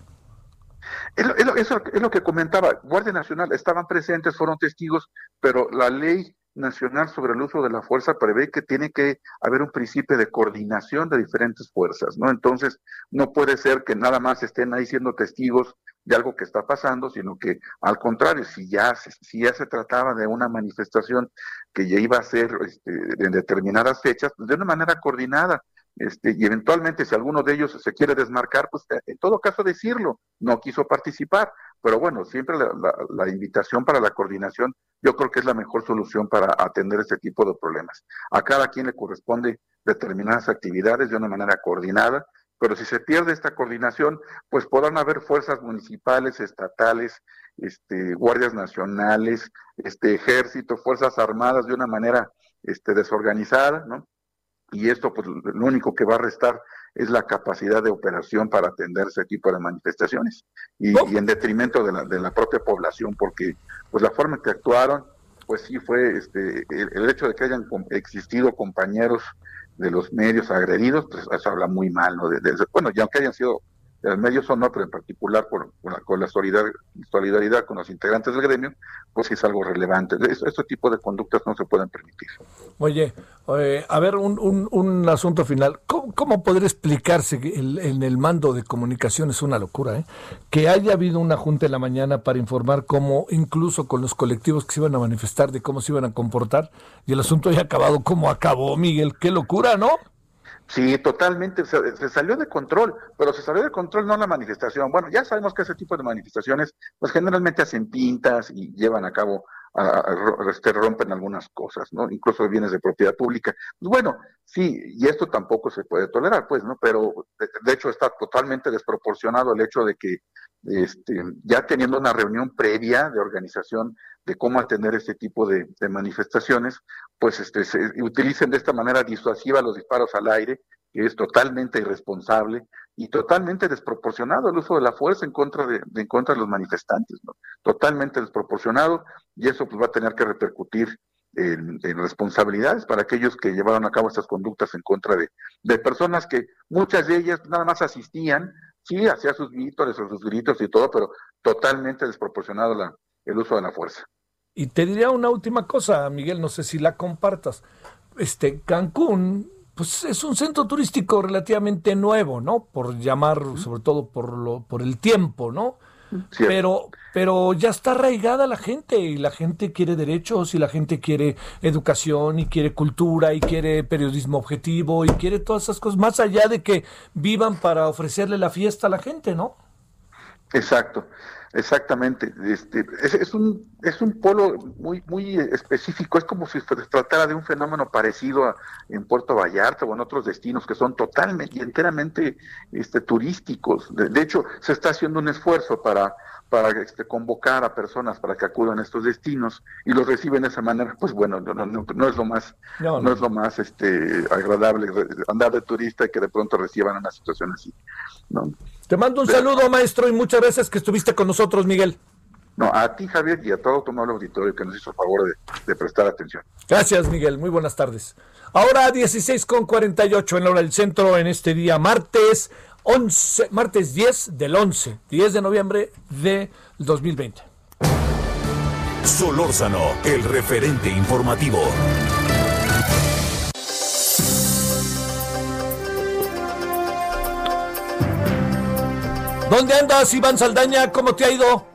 eso es lo que comentaba, Guardia Nacional, estaban presentes, fueron testigos, pero la ley nacional sobre el uso de la fuerza prevé que tiene que haber un principio de coordinación de diferentes fuerzas, ¿no? Entonces, no puede ser que nada más estén ahí siendo testigos de algo que está pasando, sino que al contrario, si ya, si ya se trataba de una manifestación que ya iba a ser este, en determinadas fechas, de una manera coordinada, este, y eventualmente si alguno de ellos se quiere desmarcar, pues en todo caso decirlo, no quiso participar, pero bueno, siempre la, invitación para la coordinación yo creo que es la mejor solución para atender este tipo de problemas. A cada quien le corresponde determinadas actividades de una manera coordinada, pero si se pierde esta coordinación, pues podrán haber fuerzas municipales, estatales, este, guardias nacionales, este, ejército, fuerzas armadas de una manera este, desorganizada, ¿no? y esto pues lo único que va a restar es la capacidad de operación para atender ese tipo de manifestaciones y, en detrimento de la, de la propia población porque pues la forma en que actuaron pues sí fue este el, hecho de que hayan existido compañeros de los medios agredidos pues eso habla muy mal ¿no? de, bueno ya aunque hayan sido el medio no, pero en particular por, con la solidaridad, con los integrantes del gremio, pues es algo relevante. Este, tipo de conductas no se pueden permitir. Oye, a ver, un, un, un, asunto final. ¿Cómo, cómo podría explicarse que en el mando de comunicación es una locura, eh? que haya habido una junta en la mañana para informar cómo, incluso con los colectivos que se iban a manifestar, de cómo se iban a comportar, y el asunto haya acabado como acabó, Miguel? ¡Qué locura, ¿no? Sí, totalmente, se, salió de control, pero se salió de control no la manifestación. Bueno, ya sabemos que ese tipo de manifestaciones, pues generalmente hacen pintas y llevan a cabo, a, este, rompen algunas cosas, ¿no? Incluso bienes de propiedad pública. Pues bueno, sí, y esto tampoco se puede tolerar, pues, ¿no? Pero de hecho está totalmente desproporcionado el hecho de que este, ya teniendo una reunión previa de organización de cómo atender este tipo de, manifestaciones, pues este, se utilicen de esta manera disuasiva los disparos al aire, que es totalmente irresponsable y totalmente desproporcionado el uso de la fuerza en contra de, en contra de los manifestantes, ¿no? totalmente desproporcionado y eso pues va a tener que repercutir en, responsabilidades para aquellos que llevaron a cabo estas conductas en contra de, de personas que muchas de ellas nada más asistían sí hacía sus gritos, sus gritos y todo, pero totalmente desproporcionado la, el uso de la fuerza. Y te diría una última cosa, Miguel, no sé si la compartas. Este Cancún, pues es un centro turístico relativamente nuevo, ¿no? Por llamar, sobre todo por lo, por el tiempo, ¿no? Pero, pero ya está arraigada la gente y la gente quiere derechos y la gente quiere educación y quiere cultura y quiere periodismo objetivo y quiere todas esas cosas, más allá de que vivan para ofrecerle la fiesta a la gente, ¿no? Exacto. Exactamente, este, es, un es un polo muy muy específico, es como si se tratara de un fenómeno parecido a, en Puerto Vallarta o en otros destinos que son totalmente y enteramente este, turísticos. De, hecho, se está haciendo un esfuerzo para para este, convocar a personas para que acudan a estos destinos y los reciben de esa manera, pues bueno, no, no, es lo más no, es lo más este agradable andar de turista y que de pronto reciban una situación así, ¿no? Te mando un saludo, maestro, y muchas gracias que estuviste con nosotros, Miguel. No, a ti, Javier, y a todo tu nuevo auditorio que nos hizo el favor de, prestar atención. Gracias, Miguel. Muy buenas tardes. Ahora 16 con 48 en la hora del centro en este día martes 11, martes 10 del 11, 10 de noviembre de 2020. Solórzano, el referente informativo. ¿Dónde andas, Iván Saldaña? ¿Cómo te ha ido?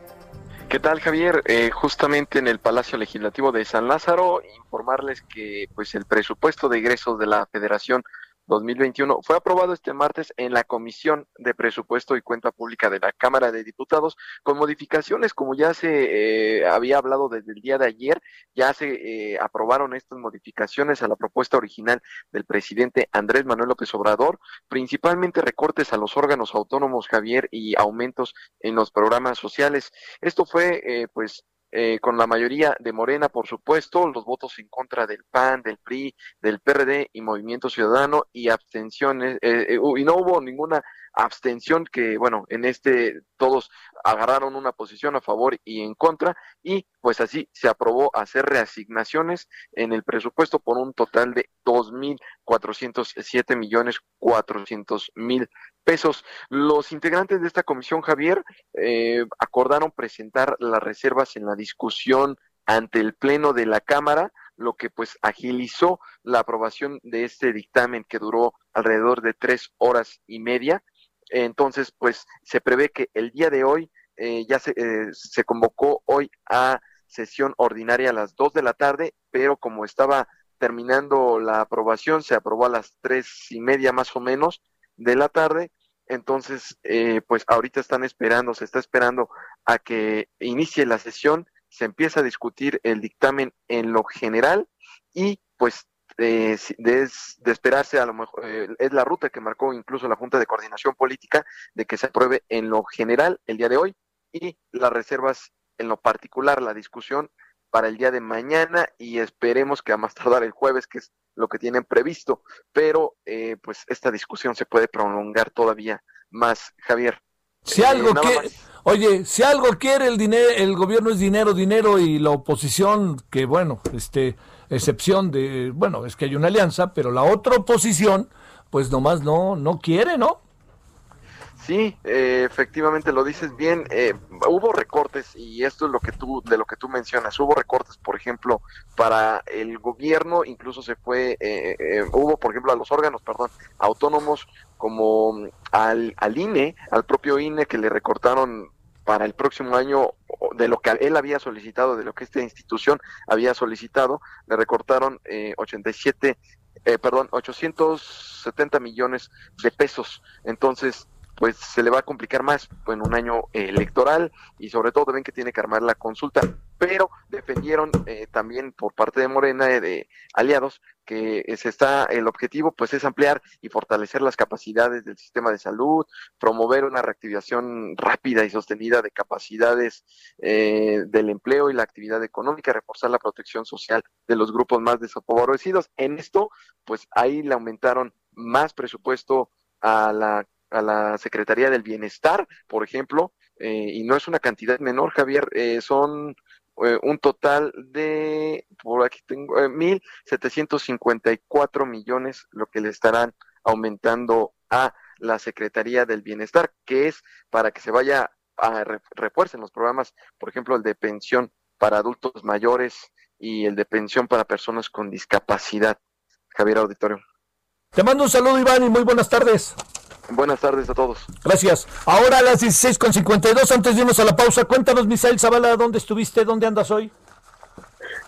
¿Qué tal, Javier? Eh, justamente en el Palacio Legislativo de San Lázaro, informarles que pues el presupuesto de ingresos de la Federación 2021 fue aprobado este martes en la Comisión de Presupuesto y Cuenta Pública de la Cámara de Diputados con modificaciones, como ya se eh, había hablado desde el día de ayer, ya se eh, aprobaron estas modificaciones a la propuesta original del presidente Andrés Manuel López Obrador, principalmente recortes a los órganos autónomos, Javier, y aumentos en los programas sociales. Esto fue, eh, pues, eh, con la mayoría de Morena, por supuesto, los votos en contra del PAN, del PRI, del PRD y Movimiento Ciudadano y abstenciones, eh, eh, y no hubo ninguna abstención que, bueno, en este todos agarraron una posición a favor y en contra y pues así se aprobó hacer reasignaciones en el presupuesto por un total de dos mil cuatrocientos siete millones cuatrocientos mil pesos. Los integrantes de esta comisión, Javier, eh, acordaron presentar las reservas en la discusión ante el Pleno de la Cámara, lo que pues agilizó la aprobación de este dictamen que duró alrededor de tres horas y media. Entonces, pues se prevé que el día de hoy eh, ya se, eh, se convocó hoy a sesión ordinaria a las dos de la tarde, pero como estaba terminando la aprobación, se aprobó a las tres y media más o menos, de la tarde. Entonces, eh, pues ahorita están esperando, se está esperando a que inicie la sesión, se empieza a discutir el dictamen en lo general y pues de, de, esperarse a lo mejor eh, es la ruta que marcó incluso la Junta de Coordinación Política de que se apruebe en lo general el día de hoy y las reservas en lo particular, la discusión para el día de mañana y esperemos que a más tardar el jueves, que es lo que tienen previsto, pero eh, pues esta discusión se puede prolongar todavía más, Javier. Si eh, algo que, oye, si algo quiere el dinero, el gobierno es dinero, dinero y la oposición, que bueno, este, excepción de, bueno, es que hay una alianza, pero la otra oposición, pues nomás no, no quiere, ¿no? Sí, eh, efectivamente lo dices bien. Eh, hubo recortes y esto es lo que tú de lo que tú mencionas. Hubo recortes, por ejemplo, para el gobierno, incluso se fue, eh, eh hubo, por ejemplo, a los órganos, perdón, autónomos como al, al INE, al propio INE que le recortaron para el próximo año de lo que él había solicitado, de lo que esta institución había solicitado, le recortaron eh, 87, eh, perdón, 870 millones de pesos. Entonces, pues se le va a complicar más en un año electoral y sobre todo ven que tiene que armar la consulta, pero defendieron eh, también por parte de Morena eh, de aliados que se está el objetivo pues es ampliar y fortalecer las capacidades del sistema de salud, promover una reactivación rápida y sostenida de capacidades eh, del empleo y la actividad económica, reforzar la protección social de los grupos más desfavorecidos. En esto pues ahí le aumentaron más presupuesto a la a la Secretaría del Bienestar, por ejemplo, eh, y no es una cantidad menor, Javier, eh, son eh, un total de, por aquí tengo, eh, 1.754 millones lo que le estarán aumentando a la Secretaría del Bienestar, que es para que se vaya a refuercen los programas, por ejemplo, el de pensión para adultos mayores y el de pensión para personas con discapacidad. Javier Auditorio. Te mando un saludo, Iván, y muy buenas tardes. Buenas tardes a todos. Gracias. Ahora a las 16.52, antes de irnos a la pausa, cuéntanos, Misael Zavala, ¿dónde estuviste? ¿Dónde andas hoy?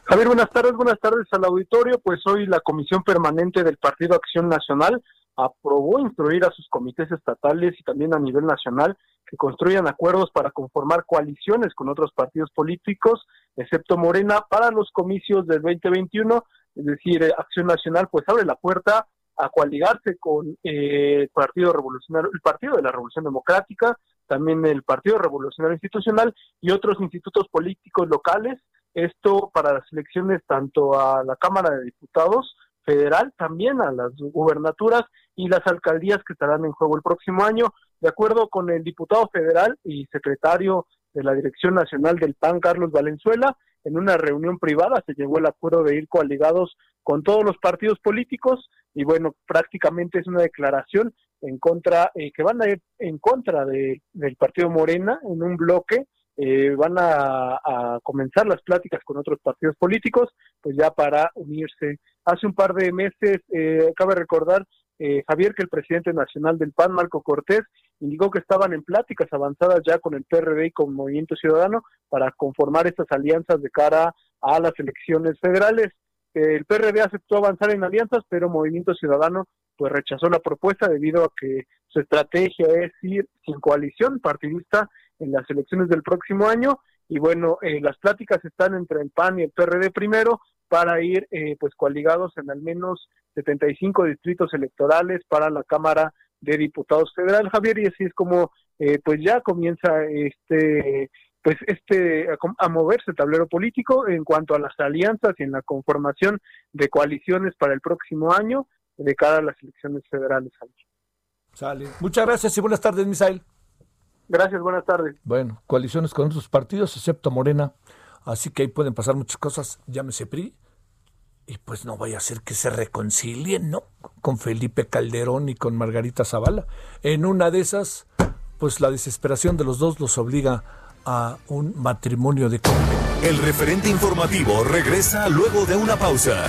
Javier, buenas tardes, buenas tardes al auditorio. Pues hoy la Comisión Permanente del Partido Acción Nacional aprobó instruir a sus comités estatales y también a nivel nacional que construyan acuerdos para conformar coaliciones con otros partidos políticos, excepto Morena, para los comicios del 2021. Es decir, Acción Nacional pues abre la puerta a coaligarse con eh, el Partido Revolucionario, el Partido de la Revolución Democrática, también el Partido Revolucionario Institucional y otros institutos políticos locales. Esto para las elecciones tanto a la Cámara de Diputados federal, también a las gubernaturas y las alcaldías que estarán en juego el próximo año. De acuerdo con el diputado federal y secretario de la Dirección Nacional del PAN, Carlos Valenzuela, en una reunión privada se llegó el acuerdo de ir coaligados con todos los partidos políticos y bueno, prácticamente es una declaración en contra, eh, que van a ir en contra de, del partido Morena en un bloque, eh, van a, comenzar las pláticas con otros partidos políticos, pues ya para unirse. Hace un par de meses, eh, cabe recordar, eh, Javier, que el presidente nacional del PAN, Marco Cortés, indicó que estaban en pláticas avanzadas ya con el PRD y con Movimiento Ciudadano para conformar estas alianzas de cara a las elecciones federales. El PRD aceptó avanzar en alianzas, pero Movimiento Ciudadano pues rechazó la propuesta debido a que su estrategia es ir sin coalición partidista en las elecciones del próximo año y bueno, eh, las pláticas están entre el PAN y el PRD primero para ir eh, pues coaligados en al menos 75 distritos electorales para la Cámara de Diputados Federal, Javier, y así es como eh, pues ya comienza este pues este a, moverse el tablero político en cuanto a las alianzas y en la conformación de coaliciones para el próximo año de cara a las elecciones federales. Sale. Muchas gracias y buenas tardes, Misael. Gracias, buenas tardes. Bueno, coaliciones con otros partidos, excepto Morena. Así que ahí pueden pasar muchas cosas, llámese PRI. Y pues no vaya a ser que se reconcilien, ¿no? Con Felipe Calderón y con Margarita Zavala. En una de esas, pues la desesperación de los dos los obliga a un matrimonio de El referente informativo regresa luego de una pausa.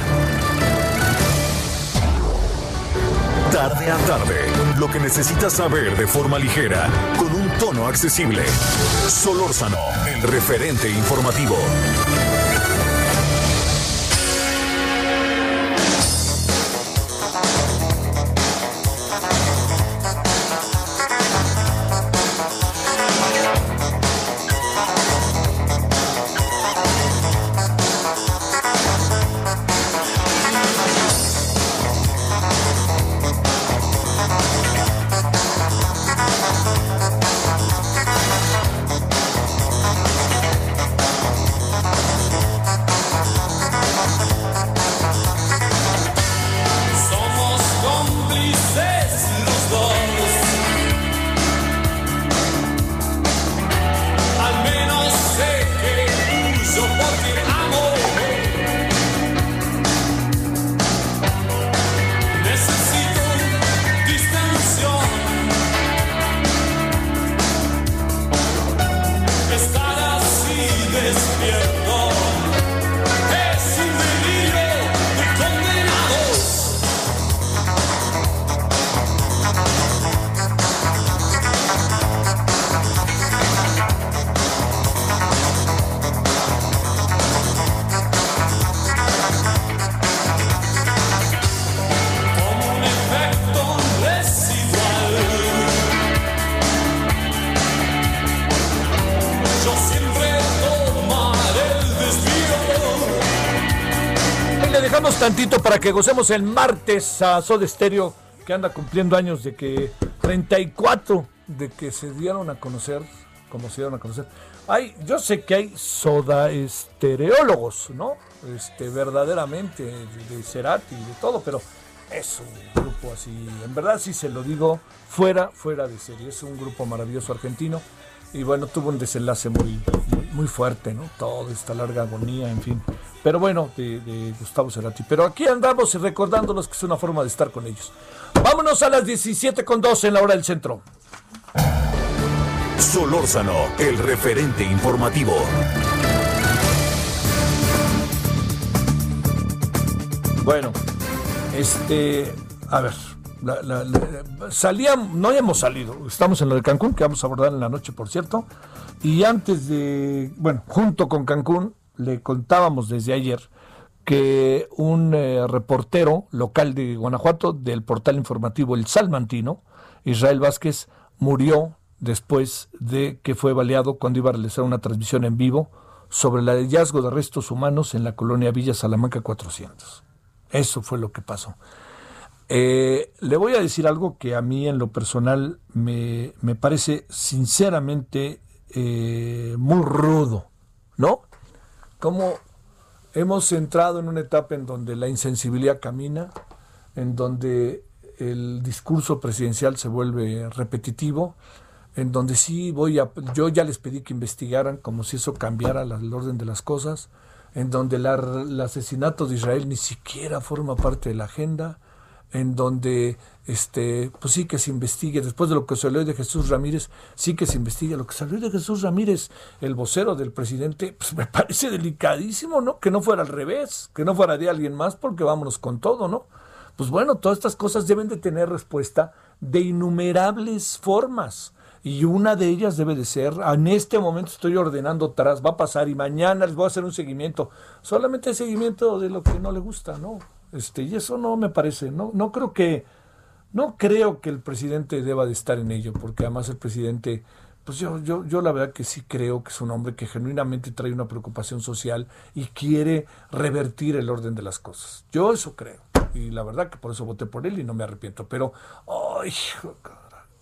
Tarde a tarde, lo que necesitas saber de forma ligera, con un tono accesible. Solórzano, el referente informativo. Que gocemos el martes a Soda Stereo, que anda cumpliendo años de que 34 de que se dieron a conocer, como se dieron a conocer. Hay, yo sé que hay soda estereólogos, ¿no? Este, verdaderamente, de, Cerati y de todo, pero es un grupo así, en verdad sí se lo digo, fuera, fuera de serie. Es un grupo maravilloso argentino y bueno, tuvo un desenlace muy, muy, muy fuerte, ¿no? Toda esta larga agonía, en fin. Pero bueno, de, de Gustavo Cerati. Pero aquí andamos recordándolos que es una forma de estar con ellos. Vámonos a las 17 con 12 en la hora del centro. Solórzano, el referente informativo. Bueno, este, a ver, la, la- la- salíamos, no hemos salido, estamos en lo de Cancún, que vamos a abordar en la noche, por cierto, y antes de, bueno, junto con Cancún, le contábamos desde ayer que un eh, reportero local de Guanajuato del portal informativo El Salmantino, Israel Vázquez, murió después de que fue baleado cuando iba a realizar una transmisión en vivo sobre el hallazgo de restos humanos en la colonia Villa Salamanca 400. Eso fue lo que pasó. Eh, le voy a decir algo que a mí en lo personal me, me parece sinceramente eh, muy rudo, ¿no? Como hemos entrado en una etapa en donde la insensibilidad camina, en donde el discurso presidencial se vuelve repetitivo, en donde sí voy a, yo ya les pedí que investigaran como si eso cambiara la- el orden de las cosas, en donde la- el asesinato de Israel ni siquiera forma parte de la agenda, en donde este pues sí que se investigue después de lo que salió de Jesús Ramírez sí que se investigue lo que salió de Jesús Ramírez el vocero del presidente pues me parece delicadísimo no que no fuera al revés que no fuera de alguien más porque vámonos con todo no pues bueno todas estas cosas deben de tener respuesta de innumerables formas. Y una de ellas debe de ser, en este momento estoy ordenando tras, va a pasar y mañana les voy a hacer un seguimiento. Solamente el seguimiento de lo que no le gusta, ¿no? Este, y eso no me parece, no, no creo que, no creo que el presidente deba de estar en ello, porque además el presidente, pues yo, yo, yo la verdad que sí creo que es un hombre que genuinamente trae una preocupación social y quiere revertir el orden de las cosas. Yo eso creo. Y la verdad que por eso voté por él y no me arrepiento. Pero, ¡ay!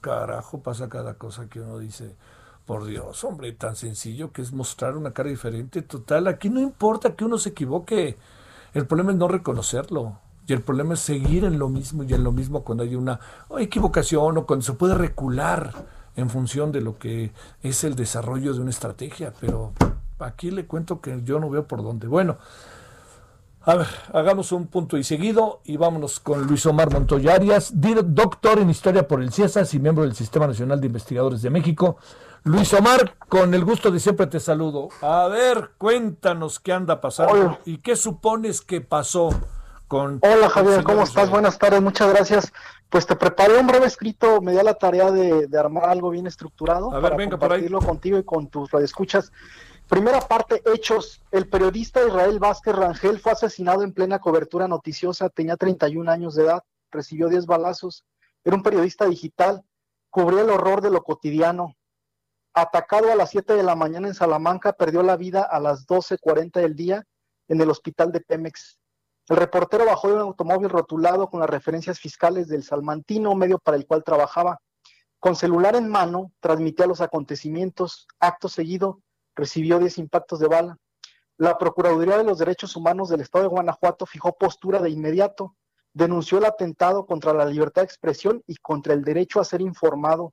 carajo pasa cada cosa que uno dice. Por Dios, hombre, tan sencillo que es mostrar una cara diferente. Total, aquí no importa que uno se equivoque. El problema es no reconocerlo. Y el problema es seguir en lo mismo y en lo mismo cuando hay una equivocación o cuando se puede recular en función de lo que es el desarrollo de una estrategia. Pero aquí le cuento que yo no veo por dónde. Bueno, a ver, hagamos un punto y seguido y vámonos con Luis Omar Montoya Arias, doctor en Historia por el CIESAS y miembro del Sistema Nacional de Investigadores de México. Luis Omar, con el gusto de siempre te saludo. A ver, cuéntanos qué anda pasando y qué supones que pasó con... Hola Javier, ¿cómo estás? Buenas tardes, muchas gracias. Pues te preparé un breve escrito, me dio la tarea de, armar algo bien estructurado. A ver, para venga, compartirlo contigo y con tus radioescuchas. Primera parte, hechos. El periodista Israel Vázquez Rangel fue asesinado en plena cobertura noticiosa, tenía 31 años de edad, recibió 10 balazos, era un periodista digital, cubría el horror de lo cotidiano. Atacado a las 7 de la mañana en Salamanca, perdió la vida a las 12.40 del día en el hospital de Pemex. El reportero bajó de un automóvil rotulado con las referencias fiscales del Salmantino, medio para el cual trabajaba. Con celular en mano, transmitía los acontecimientos. Acto seguido, recibió 10 impactos de bala. La Procuraduría de los Derechos Humanos del Estado de Guanajuato fijó postura de inmediato, denunció el atentado contra la libertad de expresión y contra el derecho a ser informado.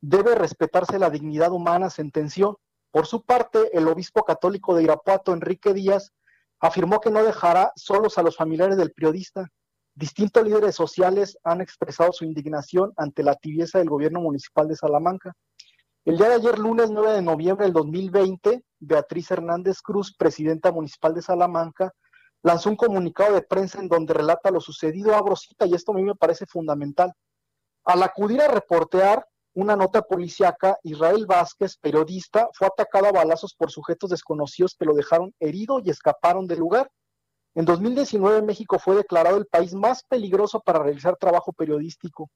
Debe respetarse la dignidad humana, sentenció. Por su parte, el obispo católico de Irapuato, Enrique Díaz, afirmó que no dejará solos a los familiares del periodista. Distintos líderes sociales han expresado su indignación ante la tibieza del gobierno municipal de Salamanca. El día de ayer, lunes 9 de noviembre del 2020, Beatriz Hernández Cruz, presidenta municipal de Salamanca, lanzó un comunicado de prensa en donde relata lo sucedido a Brosita, y esto a mí me parece fundamental. Al acudir a reportear una nota policíaca, Israel Vázquez, periodista, fue atacado a balazos por sujetos desconocidos que lo dejaron herido y escaparon del lugar. En 2019 México fue declarado el país más peligroso para realizar trabajo periodístico.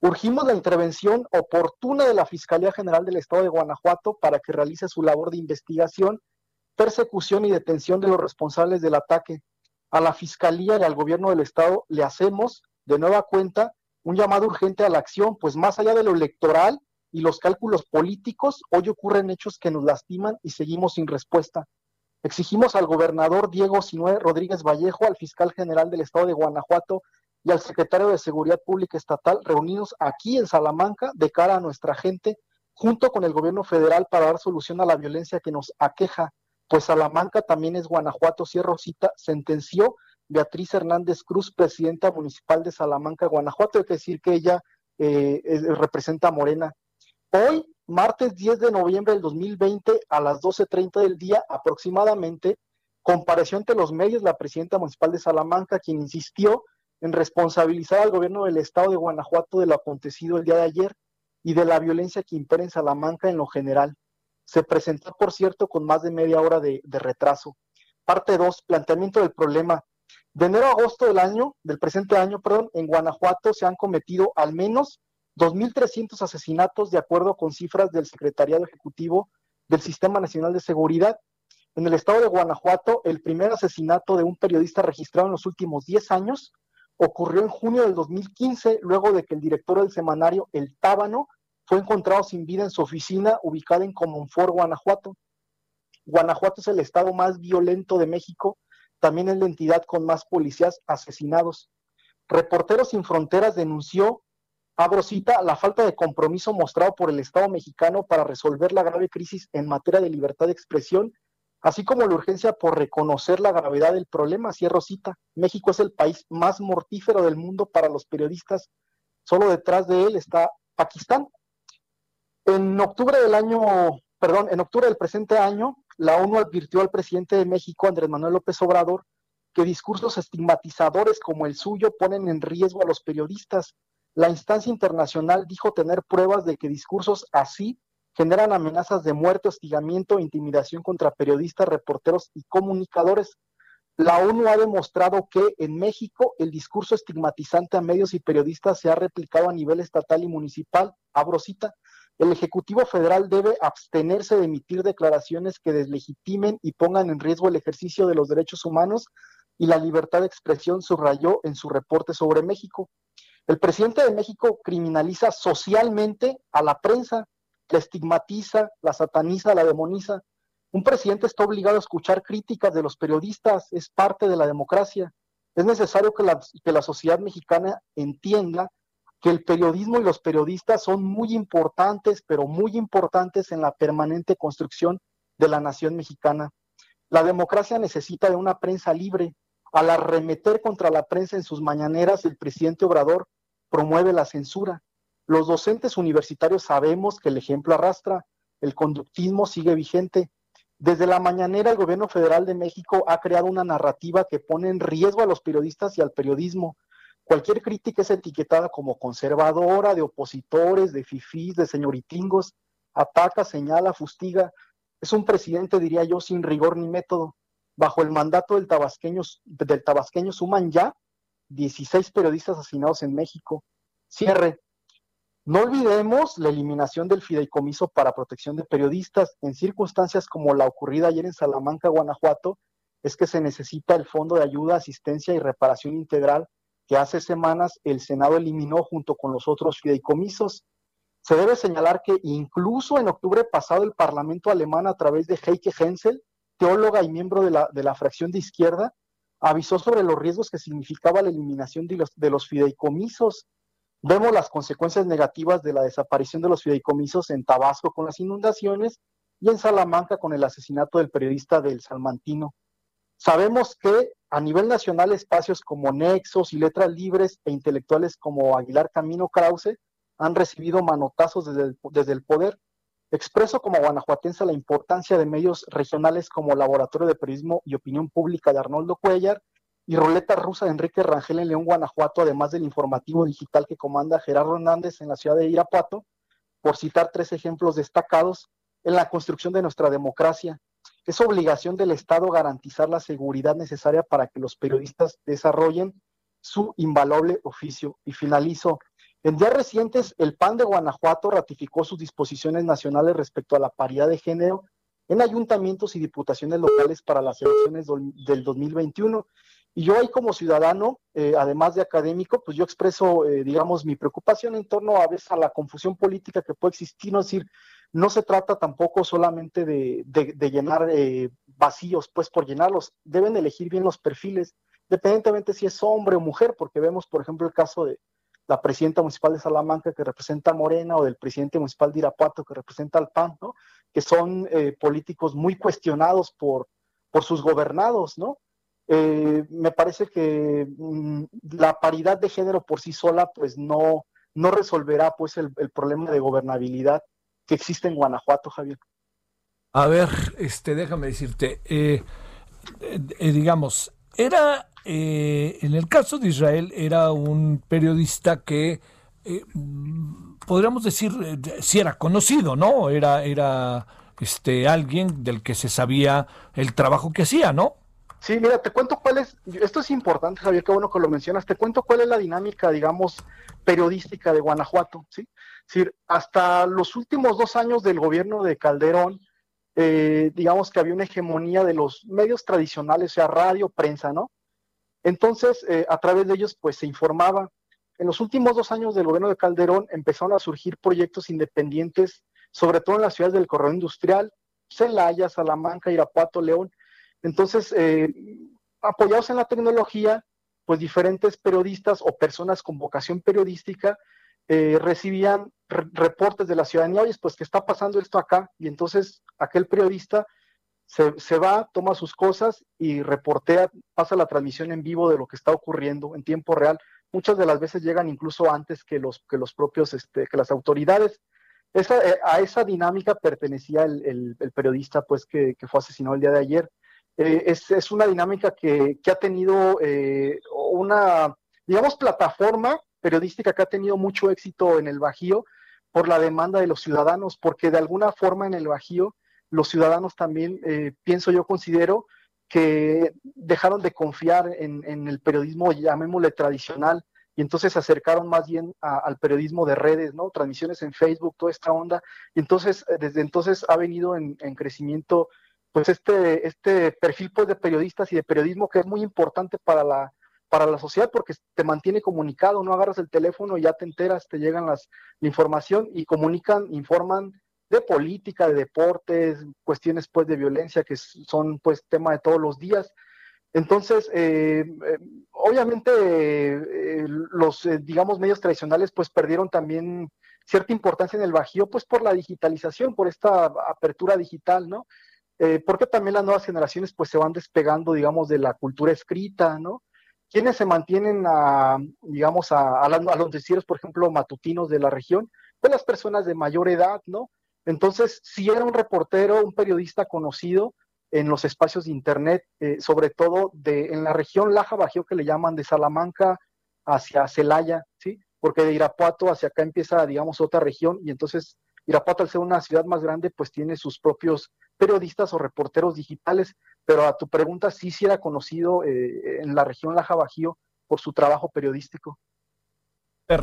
Urgimos la intervención oportuna de la Fiscalía General del Estado de Guanajuato para que realice su labor de investigación, persecución y detención de los responsables del ataque. A la Fiscalía y al Gobierno del Estado le hacemos, de nueva cuenta, un llamado urgente a la acción, pues más allá de lo electoral y los cálculos políticos, hoy ocurren hechos que nos lastiman y seguimos sin respuesta. Exigimos al gobernador Diego Sinué Rodríguez Vallejo, al fiscal general del Estado de Guanajuato, y al secretario de Seguridad Pública Estatal reunidos aquí en Salamanca de cara a nuestra gente, junto con el gobierno federal para dar solución a la violencia que nos aqueja, pues Salamanca también es Guanajuato, Sierra Rosita, sentenció Beatriz Hernández Cruz, presidenta municipal de Salamanca, Guanajuato, hay que decir que ella eh, representa a Morena. Hoy, martes 10 de noviembre del 2020, a las 12.30 del día aproximadamente, compareció ante los medios la presidenta municipal de Salamanca, quien insistió en responsabilizar al gobierno del estado de Guanajuato de lo acontecido el día de ayer y de la violencia que impera en Salamanca en lo general. Se presentó, por cierto, con más de media hora de, retraso. Parte 2, planteamiento del problema. De enero a agosto del año, del presente año, perdón, en Guanajuato se han cometido al menos 2.300 asesinatos de acuerdo con cifras del Secretariado Ejecutivo del Sistema Nacional de Seguridad. En el estado de Guanajuato, el primer asesinato de un periodista registrado en los últimos 10 años ocurrió en junio del 2015, luego de que el director del semanario El Tábano fue encontrado sin vida en su oficina ubicada en Comonfort, Guanajuato. Guanajuato es el estado más violento de México, también es la entidad con más policías asesinados. Reporteros sin Fronteras denunció, abro cita, la falta de compromiso mostrado por el Estado mexicano para resolver la grave crisis en materia de libertad de expresión así como la urgencia por reconocer la gravedad del problema. Cierro cita. México es el país más mortífero del mundo para los periodistas. Solo detrás de él está Pakistán. En octubre del año, perdón, en octubre del presente año, la ONU advirtió al presidente de México, Andrés Manuel López Obrador, que discursos estigmatizadores como el suyo ponen en riesgo a los periodistas. La instancia internacional dijo tener pruebas de que discursos así generan amenazas de muerte, hostigamiento e intimidación contra periodistas, reporteros y comunicadores. La ONU ha demostrado que en México el discurso estigmatizante a medios y periodistas se ha replicado a nivel estatal y municipal. Abro cita. El Ejecutivo Federal debe abstenerse de emitir declaraciones que deslegitimen y pongan en riesgo el ejercicio de los derechos humanos y la libertad de expresión, subrayó en su reporte sobre México. El presidente de México criminaliza socialmente a la prensa, la estigmatiza, la sataniza, la demoniza. Un presidente está obligado a escuchar críticas de los periodistas, es parte de la democracia. Es necesario que la, que la sociedad mexicana entienda que el periodismo y los periodistas son muy importantes, pero muy importantes en la permanente construcción de la nación mexicana. La democracia necesita de una prensa libre. Al arremeter contra la prensa en sus mañaneras, el presidente Obrador promueve la censura. Los docentes universitarios sabemos que el ejemplo arrastra, el conductismo sigue vigente. Desde la mañanera, el gobierno federal de México ha creado una narrativa que pone en riesgo a los periodistas y al periodismo. Cualquier crítica es etiquetada como conservadora, de opositores, de fifís, de señoritingos, ataca, señala, fustiga. Es un presidente, diría yo, sin rigor ni método. Bajo el mandato del tabasqueño, del tabasqueño suman ya 16 periodistas asesinados en México. Cierre. No olvidemos la eliminación del fideicomiso para protección de periodistas en circunstancias como la ocurrida ayer en Salamanca, Guanajuato, es que se necesita el Fondo de Ayuda, Asistencia y Reparación Integral que hace semanas el Senado eliminó junto con los otros fideicomisos. Se debe señalar que incluso en octubre pasado el Parlamento alemán a través de Heike Hensel, teóloga y miembro de la, de la fracción de izquierda, avisó sobre los riesgos que significaba la eliminación de los, de los fideicomisos. Vemos las consecuencias negativas de la desaparición de los fideicomisos en Tabasco con las inundaciones y en Salamanca con el asesinato del periodista del Salmantino. Sabemos que a nivel nacional espacios como Nexos y Letras Libres e intelectuales como Aguilar Camino Krause han recibido manotazos desde el, desde el poder. Expreso como guanajuatense la importancia de medios regionales como Laboratorio de Periodismo y Opinión Pública de Arnoldo Cuellar y Roleta Rusa de Enrique Rangel en León, Guanajuato, además del informativo digital que comanda Gerardo Hernández en la ciudad de Irapuato, por citar tres ejemplos destacados en la construcción de nuestra democracia es obligación del Estado garantizar la seguridad necesaria para que los periodistas desarrollen su invaluable oficio. Y finalizo. En días recientes, el PAN de Guanajuato ratificó sus disposiciones nacionales respecto a la paridad de género en ayuntamientos y diputaciones locales para las elecciones del 2021. Y yo como ciudadano, eh, además de académico, pues yo expreso, eh, digamos, mi preocupación en torno a veces a la confusión política que puede existir, no decir, no se trata tampoco solamente de, llenar eh, vacíos, pues por llenarlos, deben elegir bien los perfiles, independientemente si es hombre o mujer, porque vemos, por ejemplo, el caso de la presidenta municipal de Salamanca que representa a Morena o del presidente municipal de Irapuato que representa al PAN, ¿no? que son eh, políticos muy cuestionados por, por sus gobernados, ¿no? Eh, me parece que mm, la paridad de género por sí sola, pues no, no resolverá pues el problema de gobernabilidad que existe en Guanajuato, Javier. A ver, este, déjame decirte, eh, eh, digamos, era, eh, en el caso de Israel, era un periodista que, podríamos decir, si era conocido, ¿no? Era, era este, alguien del que se sabía el trabajo que hacía, ¿no? Sí, mira, te cuento cuál es, esto es importante, Javier, qué bueno que lo mencionas, te cuento cuál es la dinámica, digamos, periodística de Guanajuato, ¿sí? Decir, hasta los últimos dos años del gobierno de Calderón, eh, digamos que había una hegemonía de los medios tradicionales, sea, radio, prensa, ¿no? Entonces, eh, a través de ellos, pues se informaba. En los últimos dos años del gobierno de Calderón empezaron a surgir proyectos independientes, sobre todo en las ciudades del corredor industrial, Celaya, Salamanca, Irapuato, León, entonces, eh, apoyados en la tecnología, pues diferentes periodistas o personas con vocación periodística eh, recibían reportes de la ciudadanía, oye, pues que está pasando esto acá, y entonces aquel periodista se, se, va, toma sus cosas y reportea, pasa la transmisión en vivo de lo que está ocurriendo en tiempo real. Muchas de las veces llegan incluso antes que los, que los propios, este, que las autoridades. Eh, a esa dinámica pertenecía el, el, periodista pues que, que, fue asesinado el día de ayer. Eh, es, una dinámica que, ha tenido eh, una, digamos, plataforma periodística que ha tenido mucho éxito en el Bajío por la demanda de los ciudadanos, porque de alguna forma en el Bajío los ciudadanos también, eh, pienso yo, considero que dejaron de confiar en, el periodismo, llamémosle tradicional, y entonces se acercaron más bien al periodismo de redes, ¿no? Transmisiones en Facebook, toda esta onda. Y entonces, eh, desde entonces ha venido en, crecimiento, pues este, este perfil pues, de periodistas y de periodismo que es muy importante para la, para la sociedad porque te mantiene comunicado, no agarras el teléfono y ya te enteras, te llegan las la información y comunican, informan de política, de deportes, cuestiones pues de violencia que son pues tema de todos los días. Entonces, eh, eh, obviamente eh, los, digamos, medios tradicionales pues perdieron también cierta importancia en el Bajío pues por la digitalización, por esta apertura digital, ¿no? porque también las nuevas generaciones pues se van despegando, digamos, de la cultura escrita, ¿no? ¿Quiénes se mantienen a, digamos, a, a, los noticieros, por ejemplo, matutinos de la región? Pues las personas de mayor edad, ¿no? Entonces, si era un reportero, un periodista conocido en los espacios de Internet, eh, sobre todo de, en la región Laja Bajío, que le llaman de Salamanca hacia Celaya, ¿sí? Porque de Irapuato hacia acá empieza, digamos, otra región, y entonces Irapuato, al ser una ciudad más grande, pues tiene sus propios periodistas o reporteros digitales, pero a tu pregunta, sí, sí era conocido eh, en la región Laja Bajío por su trabajo periodístico.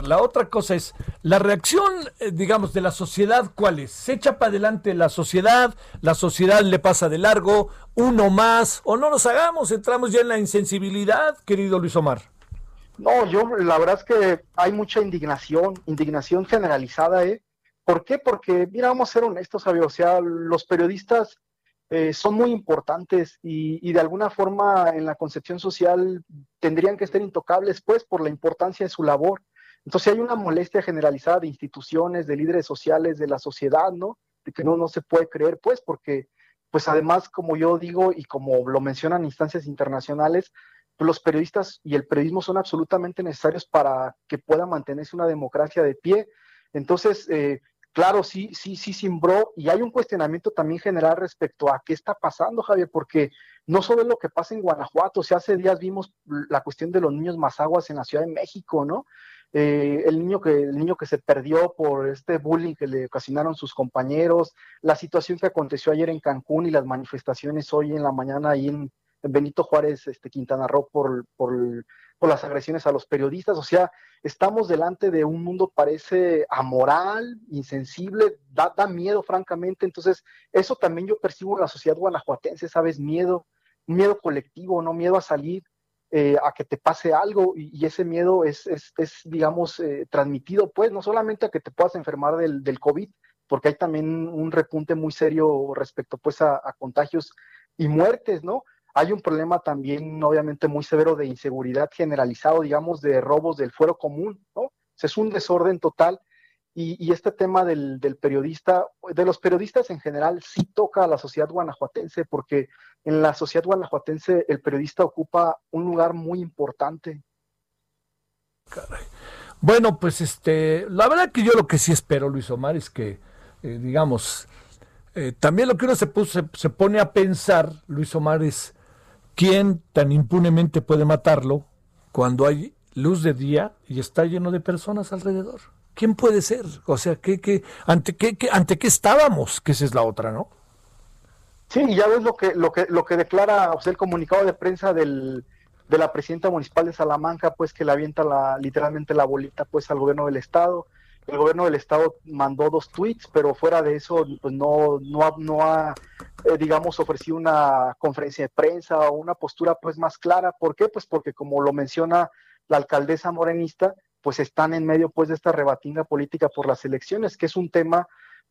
La otra cosa es, la reacción, eh, digamos, de la sociedad, ¿cuál es? ¿Se echa para adelante la sociedad? ¿La sociedad le pasa de largo? ¿Uno más? ¿O no nos hagamos? ¿Entramos ya en la insensibilidad, querido Luis Omar? No, yo la verdad es que hay mucha indignación, indignación generalizada, ¿eh? ¿Por qué? Porque, mira, vamos a ser honestos, Javier, o sea, los periodistas eh, son muy importantes y, de alguna forma en la concepción social tendrían que estar intocables, pues, por la importancia de su labor. Entonces hay una molestia generalizada de instituciones, de líderes sociales, de la sociedad, ¿no? De que no, no se puede creer, pues, porque, pues además, como yo digo y como lo mencionan instancias internacionales, pues, los periodistas y el periodismo son absolutamente necesarios para que pueda mantenerse una democracia de pie. Entonces, eh, claro, sí, sí, sí simbró y hay un cuestionamiento también general respecto a qué está pasando, Javier, porque no solo es lo que pasa en Guanajuato, o sea, hace días vimos la cuestión de los niños aguas en la Ciudad de México, ¿no? Eh, el, niño que, el niño que se perdió por este bullying que le ocasionaron sus compañeros, la situación que aconteció ayer en Cancún y las manifestaciones hoy en la mañana ahí en, Benito Juárez, este, Quintana Roo, por, por, las agresiones a los periodistas. O sea, estamos delante de un mundo parece amoral, insensible, da, da miedo, francamente. Entonces, eso también yo percibo en la sociedad guanajuatense, ¿sabes? Miedo, miedo colectivo, no miedo a salir eh, a que te pase algo y, ese miedo es, es, digamos, eh, transmitido, pues, no solamente a que te puedas enfermar del, del, COVID, porque hay también un repunte muy serio respecto, pues, a, contagios y muertes, ¿no? Hay un problema también, obviamente, muy severo de inseguridad generalizado, digamos, de robos del fuero común, ¿no? es un desorden total y, este tema del, periodista, de los periodistas en general, sí toca a la sociedad guanajuatense, porque en la sociedad guanajuatense el periodista ocupa un lugar muy importante. Bueno, pues este, la verdad que yo lo que sí espero, Luis Omar, es que, eh, digamos, eh, también lo que uno se, se pone a pensar, Luis Omar, es quién tan impunemente puede matarlo cuando hay luz de día y está lleno de personas alrededor. ¿quién puede ser? O sea, ¿qué, qué, ante, qué, ¿ante qué estábamos? Que esa es la otra, ¿no? Sí, ya ves lo que, lo que, lo que declara o sea, el comunicado de prensa del, de la presidenta municipal de Salamanca, pues que le avienta la, literalmente la bolita pues al gobierno del estado. El gobierno del estado mandó dos tweets, pero fuera de eso, pues no, no ha, no ha eh, digamos, ofrecido una conferencia de prensa o una postura pues más clara. ¿Por qué? Pues porque como lo menciona la alcaldesa morenista, pues están en medio pues de esta rebatinga política por las elecciones, que es un tema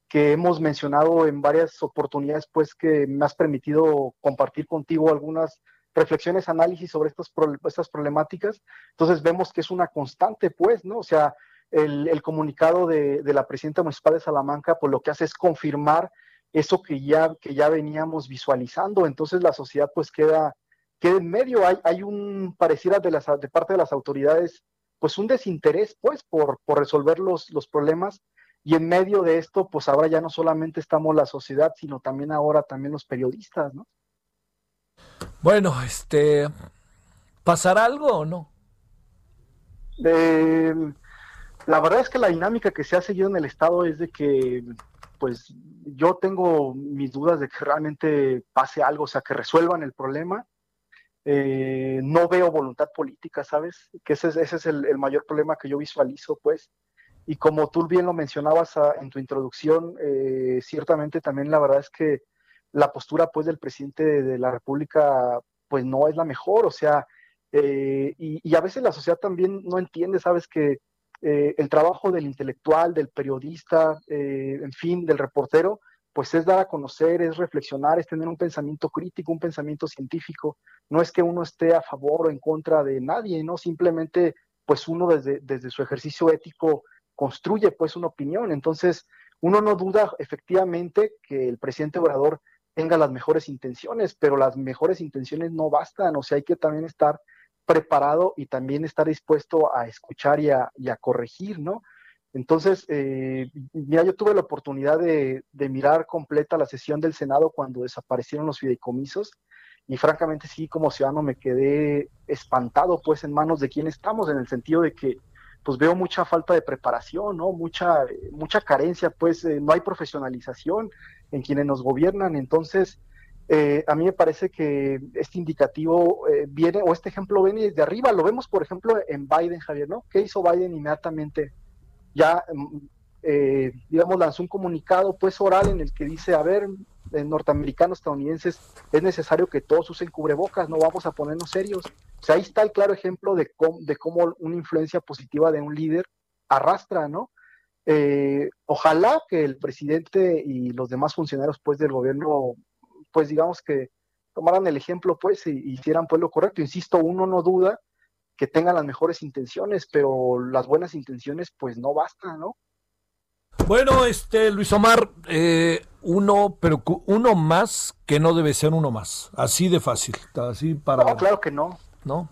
que hemos mencionado en varias oportunidades, pues que me has permitido compartir contigo algunas reflexiones, análisis sobre estas, estas problemáticas. Entonces vemos que es una constante, pues, ¿no? O sea, el, comunicado de, la presidenta municipal de Salamanca, pues lo que hace es confirmar eso que ya, que ya veníamos visualizando. Entonces la sociedad pues queda, queda en medio. Hay, hay un pareciera de, las, de parte de las autoridades pues un desinterés pues por, por resolver los, los problemas y en medio de esto pues ahora ya no solamente estamos la sociedad sino también ahora también los periodistas, ¿no? Bueno, este, ¿pasará algo o no? Eh, La verdad es que la dinámica que se ha seguido en el Estado es de que, pues, yo tengo mis dudas de que realmente pase algo, o sea, que resuelvan el problema. Eh, no veo voluntad política, ¿sabes? Que ese es, ese es el, mayor problema que yo visualizo, pues. Y como tú bien lo mencionabas a, en tu introducción, eh, ciertamente también la verdad es que la postura, pues, del presidente de, de la República, pues, no es la mejor, o sea, eh, y, y, a veces la sociedad también no entiende, ¿sabes? Que eh, el trabajo del intelectual, del periodista, eh, en fin, del reportero, pues es dar a conocer, es reflexionar, es tener un pensamiento crítico, un pensamiento científico. No es que uno esté a favor o en contra de nadie, ¿no? Simplemente, pues uno desde, desde su ejercicio ético construye pues una opinión. Entonces, uno no duda efectivamente que el presidente Obrador tenga las mejores intenciones, pero las mejores intenciones no bastan, o sea, hay que también estar preparado y también estar dispuesto a escuchar y a, y corregir, ¿no? Entonces, eh, mira, yo tuve la oportunidad de, de, mirar completa la sesión del Senado cuando desaparecieron los fideicomisos y francamente sí, como ciudadano me quedé espantado pues en manos de quién estamos, en el sentido de que pues veo mucha falta de preparación, ¿no? Mucha, mucha carencia, pues eh, no hay profesionalización en quienes nos gobiernan, entonces eh, a mí me parece que este indicativo eh, viene, o este ejemplo viene desde arriba. Lo vemos, por ejemplo, en Biden, Javier, ¿no? ¿Qué hizo Biden inmediatamente? Ya, mm, eh, digamos, lanzó un comunicado, pues, oral en el que dice, a ver, norteamericanos, estadounidenses, es necesario que todos usen cubrebocas, no vamos a ponernos serios. O sea, ahí está el claro ejemplo de cómo, de cómo una influencia positiva de un líder arrastra, ¿no? Eh, ojalá que el presidente y los demás funcionarios, pues, del gobierno pues digamos que tomaran el ejemplo pues y, hicieran pues lo correcto. Insisto, uno no duda que tengan las mejores intenciones, pero las buenas intenciones pues no bastan, ¿no? Bueno, este Luis Omar, eh, uno, pero uno más que no debe ser uno más, así de fácil, así para. No, claro que no. No.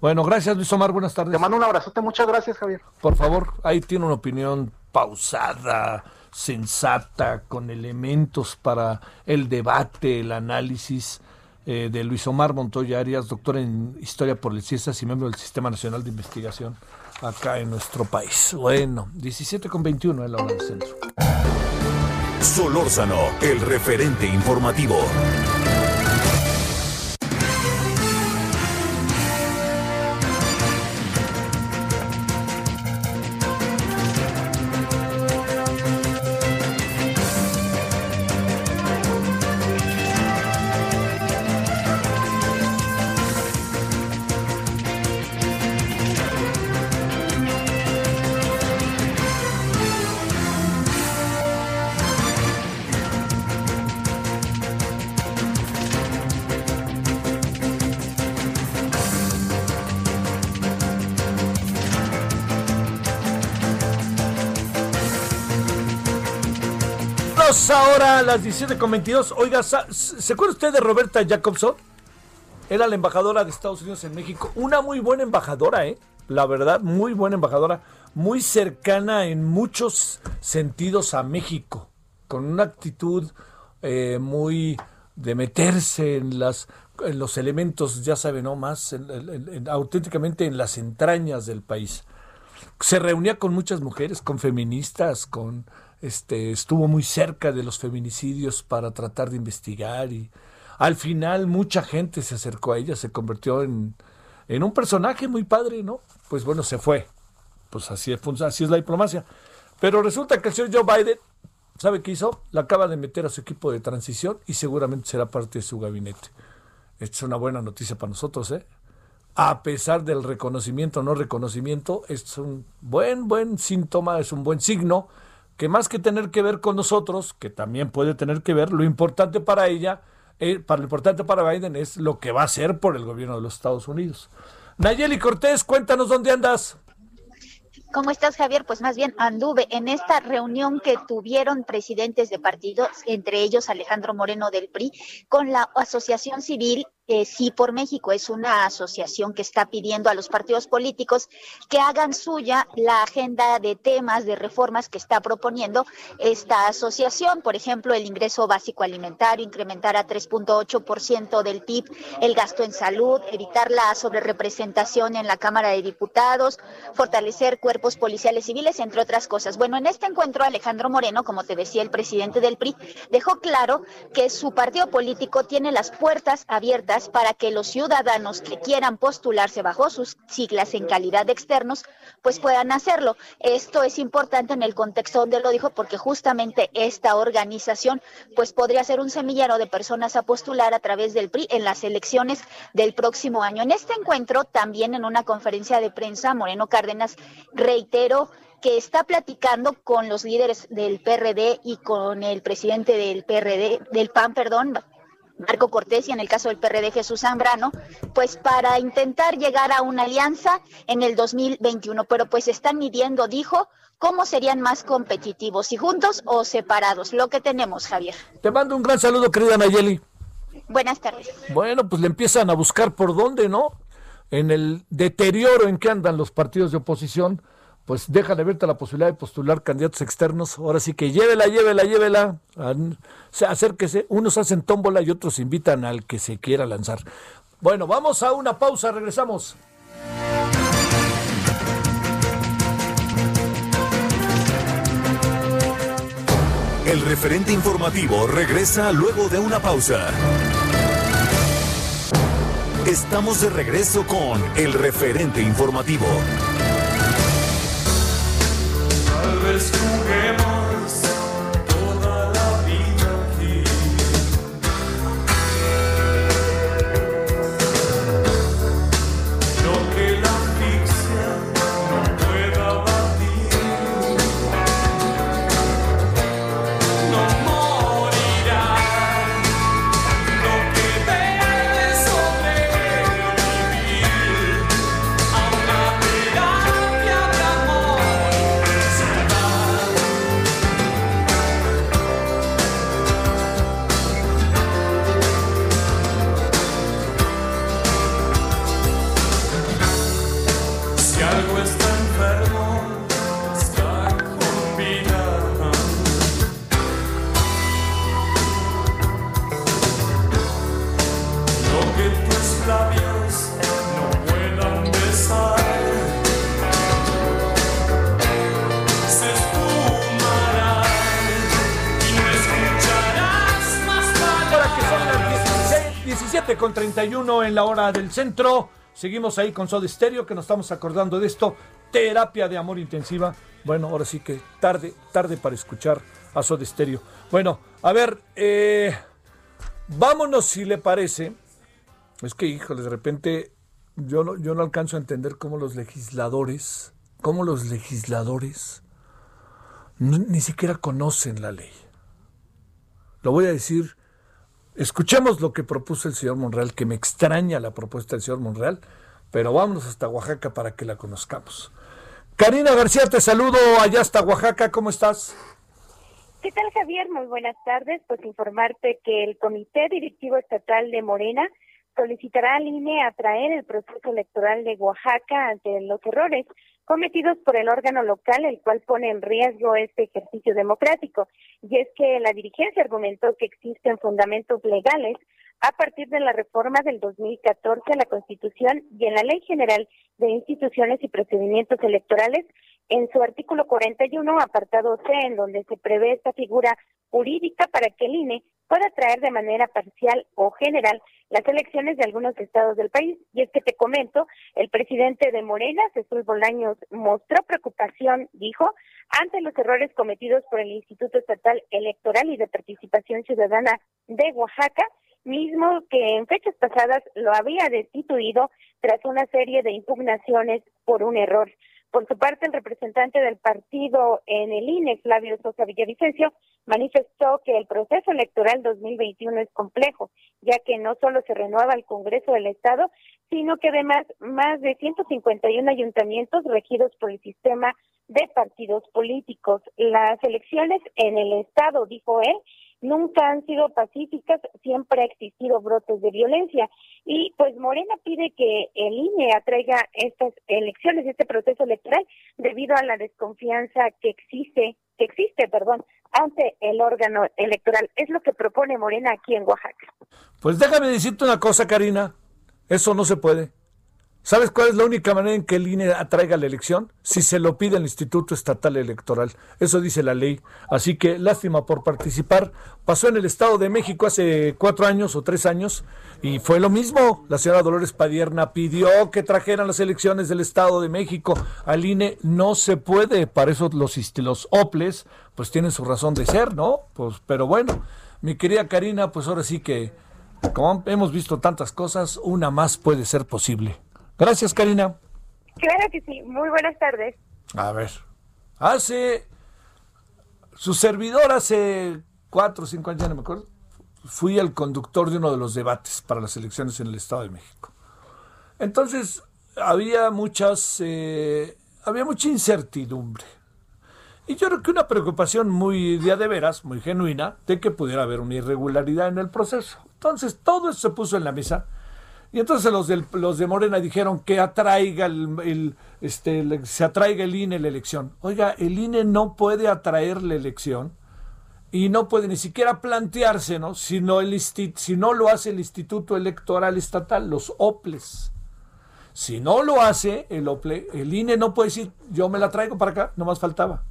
Bueno, gracias Luis Omar, buenas tardes. Te mando un abrazote, muchas gracias Javier. Por favor, ahí tiene una opinión pausada, sensata, con elementos para el debate, el análisis eh, de Luis Omar Montoya Arias, doctor en Historia por el CIESAS y miembro del Sistema Nacional de Investigación acá en nuestro país. Bueno, 17 con 21 en la hora del centro. Solórzano, el referente informativo. Ahora a las 17.22. Oiga, ¿se acuerda usted de Roberta Jacobson? Era la embajadora de Estados Unidos en México. Una muy buena embajadora, ¿eh? La verdad, muy buena embajadora. Muy cercana en muchos sentidos a México. Con una actitud eh, muy de meterse en, las, en los elementos, ya saben, ¿no? Más en, en, auténticamente en las entrañas del país. Se reunía con muchas mujeres, con feministas, con este, estuvo muy cerca de los feminicidios para tratar de investigar y al final mucha gente se acercó a ella, se convirtió en, en un personaje muy padre, ¿no? Pues bueno, se fue. Pues así es, así es la diplomacia. Pero resulta que el señor Joe Biden, ¿sabe qué hizo? La acaba de meter a su equipo de transición y seguramente será parte de su gabinete. Es una buena noticia para nosotros, ¿eh? A pesar del reconocimiento o no reconocimiento, es un buen, buen síntoma, es un buen signo que más que tener que ver con nosotros, que también puede tener que ver, lo importante para ella, eh, para lo importante para Biden es lo que va a hacer por el gobierno de los Estados Unidos. Nayeli Cortés, cuéntanos dónde andas. ¿Cómo estás, Javier? Pues más bien anduve en esta reunión que tuvieron presidentes de partidos, entre ellos Alejandro Moreno del PRI, con la Asociación Civil Sí por México. Es una asociación que está pidiendo a los partidos políticos que hagan suya la agenda de temas, de reformas que está proponiendo esta asociación. Por ejemplo, el ingreso básico alimentario, incrementar a 3.8% del PIB el gasto en salud, evitar la sobrerepresentación en la Cámara de Diputados, fortalecer cuerpos policiales civiles, entre otras cosas. Bueno, en este encuentro Alejandro Moreno, como te decía el presidente del PRI, dejó claro que su partido político tiene las puertas abiertas para que los ciudadanos que quieran postularse bajo sus siglas en calidad de externos, pues puedan hacerlo. Esto es importante en el contexto donde lo dijo, porque justamente esta organización, pues podría ser un semillero de personas a postular a través del PRI en las elecciones del próximo año. En este encuentro, también en una conferencia de prensa, Moreno Cárdenas reiteró que está platicando con los líderes del PRD y con el presidente del PRD, del PAN, perdón, Marco Cortés y en el caso del PRD Jesús Zambrano, pues para intentar llegar a una alianza en el 2021, pero pues están midiendo, dijo, cómo serían más competitivos, si juntos o separados, lo que tenemos, Javier. Te mando un gran saludo, querida Nayeli. Buenas tardes. Bueno, pues le empiezan a buscar por dónde, ¿no? En el deterioro en que andan los partidos de oposición pues dejan abierta la posibilidad de postular candidatos externos. Ahora sí que llévela, llévela, llévela. Acérquese. Unos hacen tómbola y otros invitan al que se quiera lanzar. Bueno, vamos a una pausa, regresamos. El referente informativo regresa luego de una pausa. Estamos de regreso con el referente informativo. Juguemos 31 en la hora del centro. Seguimos ahí con Soda Stereo, que nos estamos acordando de esto. Terapia de amor intensiva. Bueno, ahora sí que tarde, tarde para escuchar a Soda Stereo. Bueno, a ver, eh, vámonos si le parece. Es que, híjole, de repente yo no, yo no alcanzo a entender cómo los legisladores, cómo los legisladores ni siquiera conocen la ley. Lo voy a decir Escuchemos lo que propuso el señor Monreal, que me extraña la propuesta del señor Monreal, pero vámonos hasta Oaxaca para que la conozcamos. Karina García, te saludo allá hasta Oaxaca, ¿cómo estás? ¿Qué tal, Javier? Muy buenas tardes. Pues informarte que el Comité Directivo Estatal de Morena solicitará al INE atraer el proceso electoral de Oaxaca ante los errores cometidos por el órgano local, el cual pone en riesgo este ejercicio democrático. Y es que la dirigencia argumentó que existen fundamentos legales a partir de la reforma del 2014 a la Constitución y en la Ley General de Instituciones y Procedimientos Electorales, en su artículo 41, apartado C, en donde se prevé esta figura jurídica para que el INE pueda traer de manera parcial o general las elecciones de algunos estados del país. Y es que te comento, el presidente de Morena, Jesús Bolaños, mostró preocupación, dijo, ante los errores cometidos por el Instituto Estatal Electoral y de Participación Ciudadana de Oaxaca, mismo que en fechas pasadas lo había destituido tras una serie de impugnaciones por un error. Por su parte, el representante del partido en el INE, Flavio Sosa Villavicencio, manifestó que el proceso electoral 2021 es complejo, ya que no solo se renueva el Congreso del Estado, sino que además más de 151 ayuntamientos regidos por el sistema de partidos políticos. Las elecciones en el Estado, dijo él, nunca han sido pacíficas, siempre ha existido brotes de violencia. Y pues Morena pide que el INE atraiga estas elecciones, este proceso electoral, debido a la desconfianza que existe, que existe, perdón, ante el órgano electoral. Es lo que propone Morena aquí en Oaxaca. Pues déjame decirte una cosa, Karina. Eso no se puede. ¿Sabes cuál es la única manera en que el INE atraiga la elección? Si se lo pide el Instituto Estatal Electoral. Eso dice la ley. Así que lástima por participar. Pasó en el Estado de México hace cuatro años o tres años y fue lo mismo. La señora Dolores Padierna pidió que trajeran las elecciones del Estado de México. Al INE no se puede. Para eso los, los OPLES pues tienen su razón de ser, ¿no? Pues, pero bueno, mi querida Karina, pues ahora sí que como hemos visto tantas cosas, una más puede ser posible. Gracias, Karina. Claro que sí. Muy buenas tardes. A ver. Hace. Su servidor hace cuatro o cinco años, ya no me acuerdo. Fui el conductor de uno de los debates para las elecciones en el Estado de México. Entonces, había muchas. Eh, había mucha incertidumbre. Y yo creo que una preocupación muy de, de veras, muy genuina, de que pudiera haber una irregularidad en el proceso. Entonces, todo eso se puso en la mesa y entonces los, del, los de Morena dijeron que atraiga el, este, se atraiga el INE la elección. Oiga, el INE no puede atraer la elección y no puede ni siquiera plantearse, ¿no? Si no, el lo hace el Instituto Electoral Estatal, los OPLES. Si no lo hace el OPLE, el INE no puede decir, yo me la traigo para acá, no más faltaba.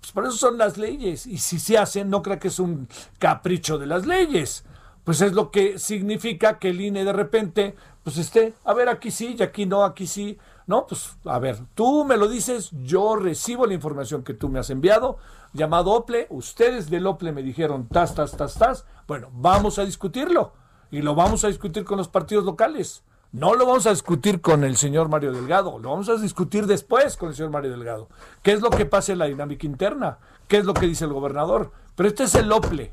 Pues por eso son las leyes. Y si se hacen, no creo que es un capricho de las leyes pues es lo que significa que el INE de repente, pues esté, a ver, aquí sí y aquí no, aquí sí. No, pues a ver, tú me lo dices, yo recibo la información que tú me has enviado, llamado OPLE, ustedes del OPLE me dijeron tas, tas, tas, tas. Bueno, vamos a discutirlo y lo vamos a discutir con los partidos locales. No lo vamos a discutir con el señor Mario Delgado, lo vamos a discutir después con el señor Mario Delgado. ¿Qué es lo que pasa en la dinámica interna? ¿Qué es lo que dice el gobernador? Pero este es el OPLE,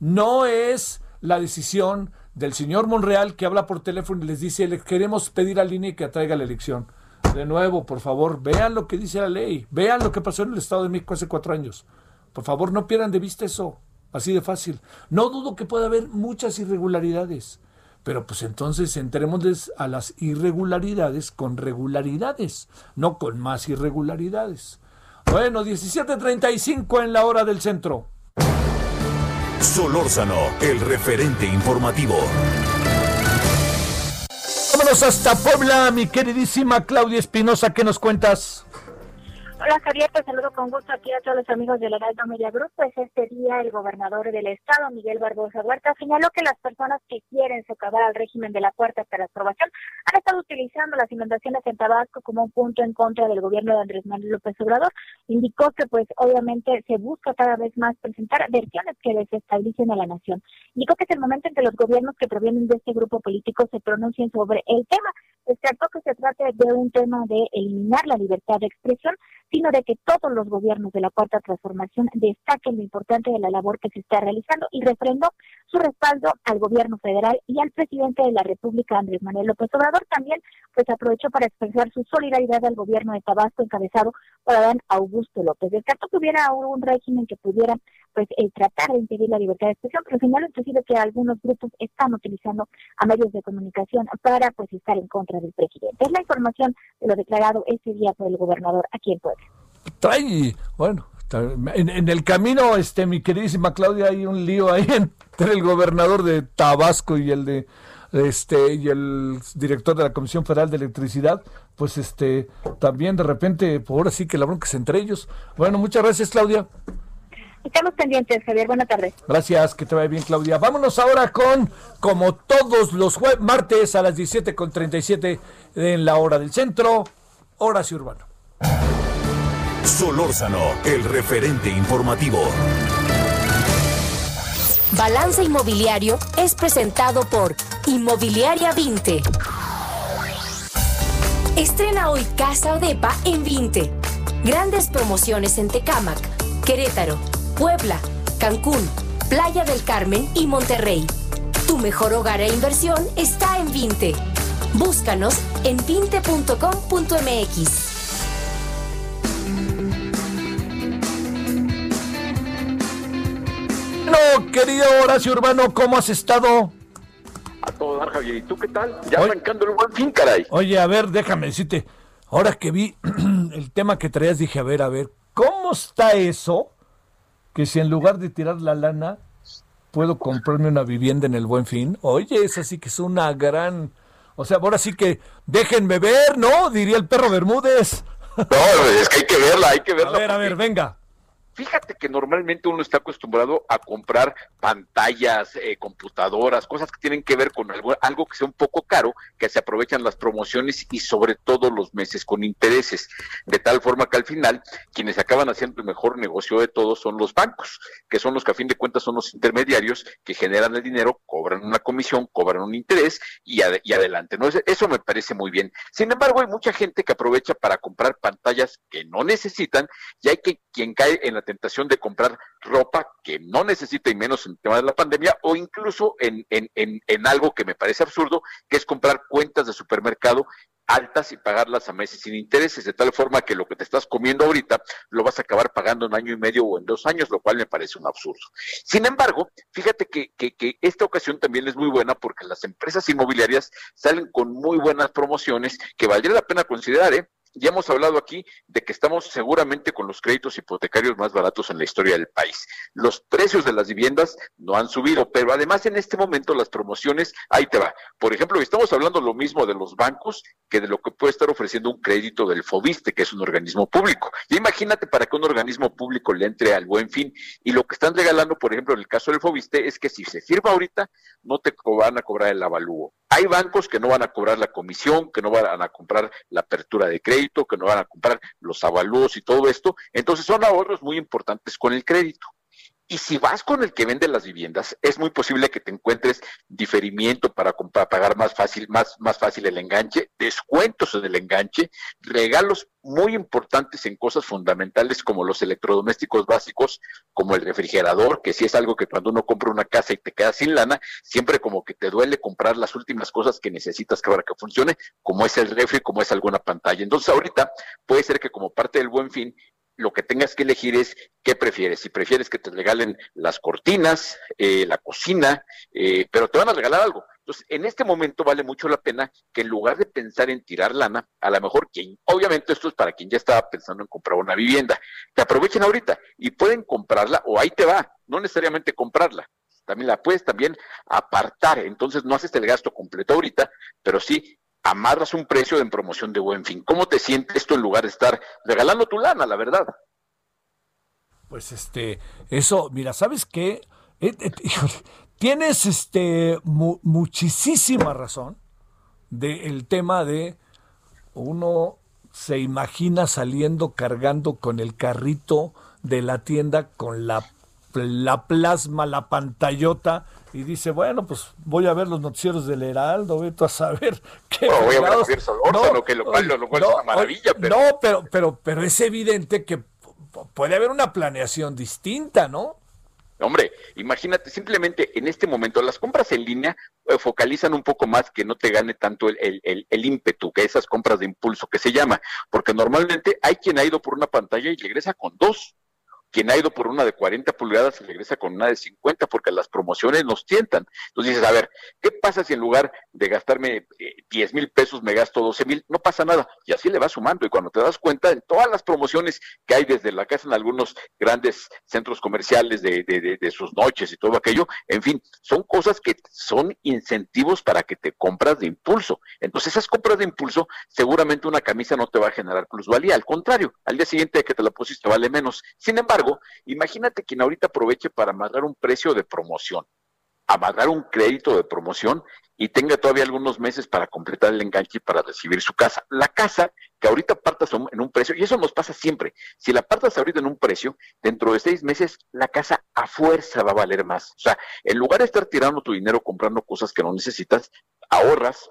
no es la decisión del señor Monreal que habla por teléfono y les dice, le queremos pedir al INE que traiga la elección. De nuevo, por favor, vean lo que dice la ley, vean lo que pasó en el Estado de México hace cuatro años. Por favor, no pierdan de vista eso, así de fácil. No dudo que pueda haber muchas irregularidades, pero pues entonces entremos a las irregularidades con regularidades, no con más irregularidades. Bueno, 17.35 en la hora del centro. Solórzano, el referente informativo. Vámonos hasta Puebla, mi queridísima Claudia Espinosa, ¿qué nos cuentas? Hola Javier, te saludo con gusto aquí a todos los amigos de la Heraldo Media Group. Pues este día el gobernador del estado, Miguel Barbosa Huerta, señaló que las personas que quieren socavar al régimen de la cuarta aprobación han estado utilizando las inundaciones en Tabasco como un punto en contra del gobierno de Andrés Manuel López Obrador. Indicó que pues obviamente se busca cada vez más presentar versiones que desestabilicen a la nación. Indicó que es el momento en que los gobiernos que provienen de este grupo político se pronuncien sobre el tema. Descartó que se trate de un tema de eliminar la libertad de expresión, sino de que todos los gobiernos de la Cuarta Transformación destaquen lo importante de la labor que se está realizando y refrendó su respaldo al gobierno federal y al presidente de la República, Andrés Manuel López Obrador. También pues aprovechó para expresar su solidaridad al gobierno de Tabasco encabezado por Adán Augusto López. Descartó que hubiera un régimen que pudiera pues eh, tratar de impedir la libertad de expresión, pero señaló inclusive que algunos grupos están utilizando a medios de comunicación para pues estar en contra del presidente. Es la información de lo declarado este día por el gobernador aquí en Puebla. Trae, bueno, en, el camino, este, mi queridísima Claudia, hay un lío ahí entre el gobernador de Tabasco y el de este y el director de la Comisión Federal de Electricidad, pues este también de repente, por ahora sí que la bronca es entre ellos. Bueno, muchas gracias, Claudia. Estamos pendientes, Javier. Buenas tardes. Gracias, que te vaya bien, Claudia. Vámonos ahora con, como todos los martes a las 17.37 en la hora del centro, Horacio Urbano. Solórzano, el referente informativo. Balance Inmobiliario es presentado por Inmobiliaria 20. Estrena hoy Casa Odepa en 20. Grandes promociones en Tecámac, Querétaro, Puebla, Cancún, Playa del Carmen y Monterrey. Tu mejor hogar e inversión está en 20. Búscanos en 20.com.mx. No, querido Horacio Urbano, ¿cómo has estado? A todo dar, Javier. ¿Y tú qué tal? Ya arrancando el buen fin, caray. Oye, a ver, déjame decirte. Ahora que vi el tema que traías, dije, a ver, a ver, ¿cómo está eso? Que si en lugar de tirar la lana, puedo comprarme una vivienda en el buen fin. Oye, esa sí que es una gran. O sea, ahora sí que déjenme ver, ¿no? Diría el perro Bermúdez. No, es que hay que verla, hay que verla. A ver, a ver, venga. Fíjate que normalmente uno está acostumbrado a comprar pantallas, eh, computadoras, cosas que tienen que ver con algo, algo que sea un poco caro, que se aprovechan las promociones y sobre todo los meses con intereses. De tal forma que al final quienes acaban haciendo el mejor negocio de todos son los bancos, que son los que a fin de cuentas son los intermediarios que generan el dinero, cobran una comisión, cobran un interés y, y adelante. ¿no? Eso me parece muy bien. Sin embargo, hay mucha gente que aprovecha para comprar pantallas que no necesitan y hay que quien cae en la tentación de comprar ropa que no necesita y menos en el tema de la pandemia o incluso en, en, en, en algo que me parece absurdo, que es comprar cuentas de supermercado altas y pagarlas a meses sin intereses, de tal forma que lo que te estás comiendo ahorita lo vas a acabar pagando en año y medio o en dos años, lo cual me parece un absurdo. Sin embargo, fíjate que, que, que esta ocasión también es muy buena porque las empresas inmobiliarias salen con muy buenas promociones que valdría la pena considerar, ¿eh? Ya hemos hablado aquí de que estamos seguramente con los créditos hipotecarios más baratos en la historia del país. Los precios de las viviendas no han subido, pero además en este momento las promociones, ahí te va. Por ejemplo, estamos hablando lo mismo de los bancos que de lo que puede estar ofreciendo un crédito del FOBISTE, que es un organismo público. Y imagínate para que un organismo público le entre al buen fin. Y lo que están regalando, por ejemplo, en el caso del FOBISTE, es que si se firma ahorita, no te van a cobrar el avalúo. Hay bancos que no van a cobrar la comisión, que no van a comprar la apertura de crédito, que no van a comprar los avalúos y todo esto. Entonces son ahorros muy importantes con el crédito. Y si vas con el que vende las viviendas, es muy posible que te encuentres diferimiento para, pagar más fácil, más, más fácil el enganche, descuentos en el enganche, regalos muy importantes en cosas fundamentales como los electrodomésticos básicos, como el refrigerador, que si es algo que cuando uno compra una casa y te quedas sin lana, siempre como que te duele comprar las últimas cosas que necesitas para que funcione, como es el refri, como es alguna pantalla. Entonces ahorita puede ser que como parte del buen fin lo que tengas que elegir es qué prefieres. Si prefieres que te regalen las cortinas, eh, la cocina, eh, pero te van a regalar algo. Entonces, en este momento vale mucho la pena que en lugar de pensar en tirar lana, a lo mejor quien, obviamente esto es para quien ya estaba pensando en comprar una vivienda, que aprovechen ahorita y pueden comprarla o ahí te va, no necesariamente comprarla. También la puedes también apartar, entonces no haces el gasto completo ahorita, pero sí amarras un precio en promoción de buen fin. ¿Cómo te sientes esto en lugar de estar regalando tu lana, la verdad? Pues este, eso, mira, ¿sabes qué? Eh, eh, tienes este mu muchísima razón del tema de uno se imagina saliendo cargando con el carrito de la tienda con la, la plasma, la pantallota y dice, bueno, pues voy a ver los noticieros del Heraldo, vete a saber qué. No, voy a ver a no, que lo cual, lo cual no, es una maravilla. Pero... No, pero, pero, pero es evidente que puede haber una planeación distinta, ¿no? Hombre, imagínate, simplemente en este momento las compras en línea eh, focalizan un poco más que no te gane tanto el, el, el, el, ímpetu, que esas compras de impulso que se llama, porque normalmente hay quien ha ido por una pantalla y regresa con dos quien ha ido por una de 40 pulgadas regresa con una de 50 porque las promociones nos tientan. Entonces dices, a ver, ¿qué pasa si en lugar de gastarme eh, 10 mil pesos me gasto 12 mil? No pasa nada. Y así le va sumando. Y cuando te das cuenta, en todas las promociones que hay desde la casa en algunos grandes centros comerciales de, de, de, de sus noches y todo aquello, en fin, son cosas que son incentivos para que te compras de impulso. Entonces esas compras de impulso, seguramente una camisa no te va a generar plusvalía. Al contrario, al día siguiente que te la pusiste vale menos. Sin embargo, imagínate quien ahorita aproveche para amarrar un precio de promoción, amarrar un crédito de promoción y tenga todavía algunos meses para completar el enganche y para recibir su casa. La casa que ahorita partas en un precio, y eso nos pasa siempre, si la partas ahorita en un precio, dentro de seis meses la casa a fuerza va a valer más. O sea, en lugar de estar tirando tu dinero comprando cosas que no necesitas, ahorras,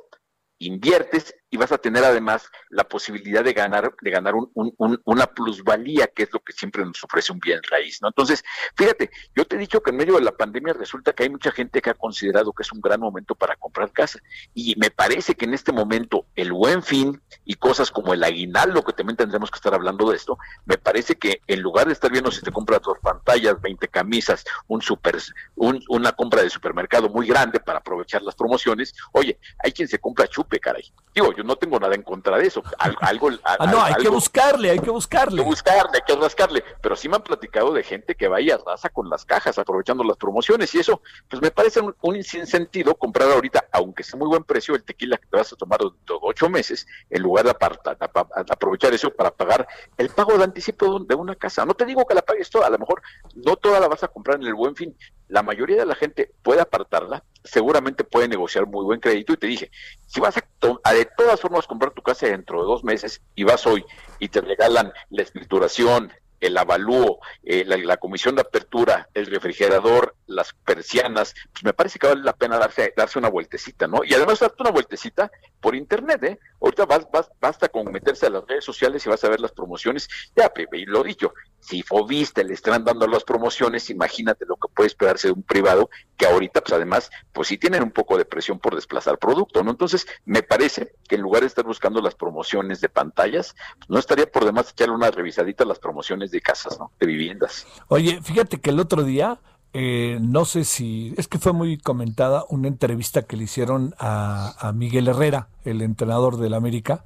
inviertes y vas a tener además la posibilidad de ganar, de ganar un, un, una plusvalía, que es lo que siempre nos ofrece un bien raíz, ¿no? Entonces, fíjate, yo te he dicho que en medio de la pandemia resulta que hay mucha gente que ha considerado que es un gran momento para comprar casa. Y me parece que en este momento el buen fin y cosas como el aguinaldo, que también tendremos que estar hablando de esto, me parece que en lugar de estar viendo si te compras dos pantallas, 20 camisas, un super, un, una compra de supermercado muy grande para aprovechar las promociones, oye, hay quien se compra chupe, caray. Digo, yo no tengo nada en contra de eso. Algo, ah, no, hay que buscarle, hay que buscarle. Hay que buscarle, hay que rascarle. Pero sí me han platicado de gente que vaya a raza con las cajas, aprovechando las promociones. Y eso, pues me parece un, un sentido comprar ahorita, aunque sea muy buen precio, el tequila que te vas a tomar de ocho meses, en lugar de apartar, aprovechar eso para pagar el pago de anticipo de una casa. No te digo que la pagues toda, a lo mejor no toda la vas a comprar en el buen fin. La mayoría de la gente puede apartarla, seguramente puede negociar muy buen crédito y te dije, si vas a, de todas formas comprar tu casa dentro de dos meses y vas hoy y te regalan la escrituración, el avalúo, eh, la, comisión de apertura, el refrigerador, las persianas, pues me parece que vale la pena darse, darse una vueltecita, ¿no? Y además darte una vueltecita por internet, ¿eh? Ahorita vas, basta con meterse a las redes sociales y vas a ver las promociones. Ya, y lo dicho, si Fobiste le están dando las promociones, imagínate lo que puede esperarse de un privado que ahorita, pues además, pues sí tienen un poco de presión por desplazar producto, ¿no? Entonces, me parece que en lugar de estar buscando las promociones de pantallas, pues no estaría por demás echarle una revisadita a las promociones de casas, ¿no? De viviendas. Oye, fíjate que el otro día, eh, no sé si, es que fue muy comentada una entrevista que le hicieron a, Miguel Herrera, el entrenador del América.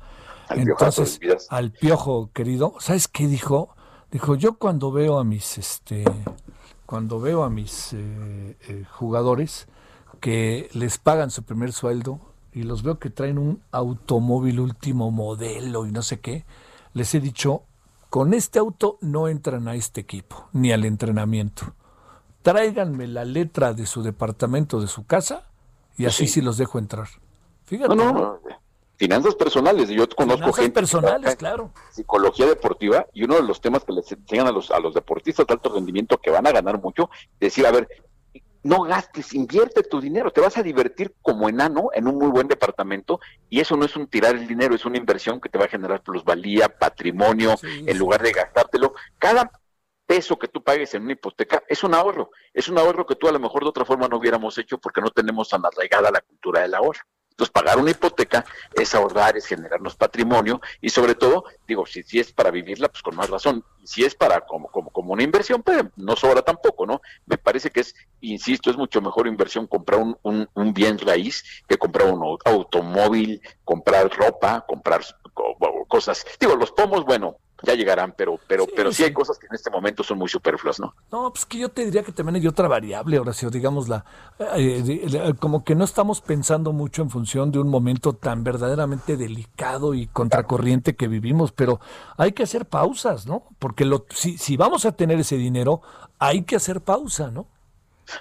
Entonces, al piojo querido, ¿sabes qué dijo? Dijo, yo cuando veo a mis, este, cuando veo a mis eh, eh, jugadores que les pagan su primer sueldo y los veo que traen un automóvil último modelo y no sé qué, les he dicho, con este auto no entran a este equipo, ni al entrenamiento. Tráiganme la letra de su departamento, de su casa, y así sí, los dejo entrar. Fíjate. No, no, finanzas personales. Yo conozco finanzas gente. personales, claro. Psicología deportiva, y uno de los temas que les enseñan a los, a los deportistas de alto rendimiento que van a ganar mucho, decir, a ver, no gastes, invierte tu dinero, te vas a divertir como enano en un muy buen departamento y eso no es un tirar el dinero, es una inversión que te va a generar plusvalía, patrimonio, en lugar de gastártelo. Cada peso que tú pagues en una hipoteca es un ahorro, es un ahorro que tú a lo mejor de otra forma no hubiéramos hecho porque no tenemos tan arraigada la cultura del ahorro. Entonces, pagar una hipoteca es ahorrar, es generarnos patrimonio y sobre todo, digo, si, si es para vivirla, pues con más razón. Si es para como, como, como una inversión, pues no sobra tampoco, ¿no? Me parece que es, insisto, es mucho mejor inversión comprar un, un, un bien raíz que comprar un automóvil, comprar ropa, comprar cosas. Digo, los pomos, bueno, ya llegarán, pero pero sí, pero sí, hay cosas que en este momento son muy superfluas, ¿no? No, pues que yo te diría que también hay otra variable, Horacio, digamos la eh, como que no estamos pensando mucho en función de un momento tan verdaderamente delicado y contracorriente que vivimos, pero hay que hacer pausas, ¿no? Porque lo, si, si vamos a tener ese dinero, hay que hacer pausa, ¿no?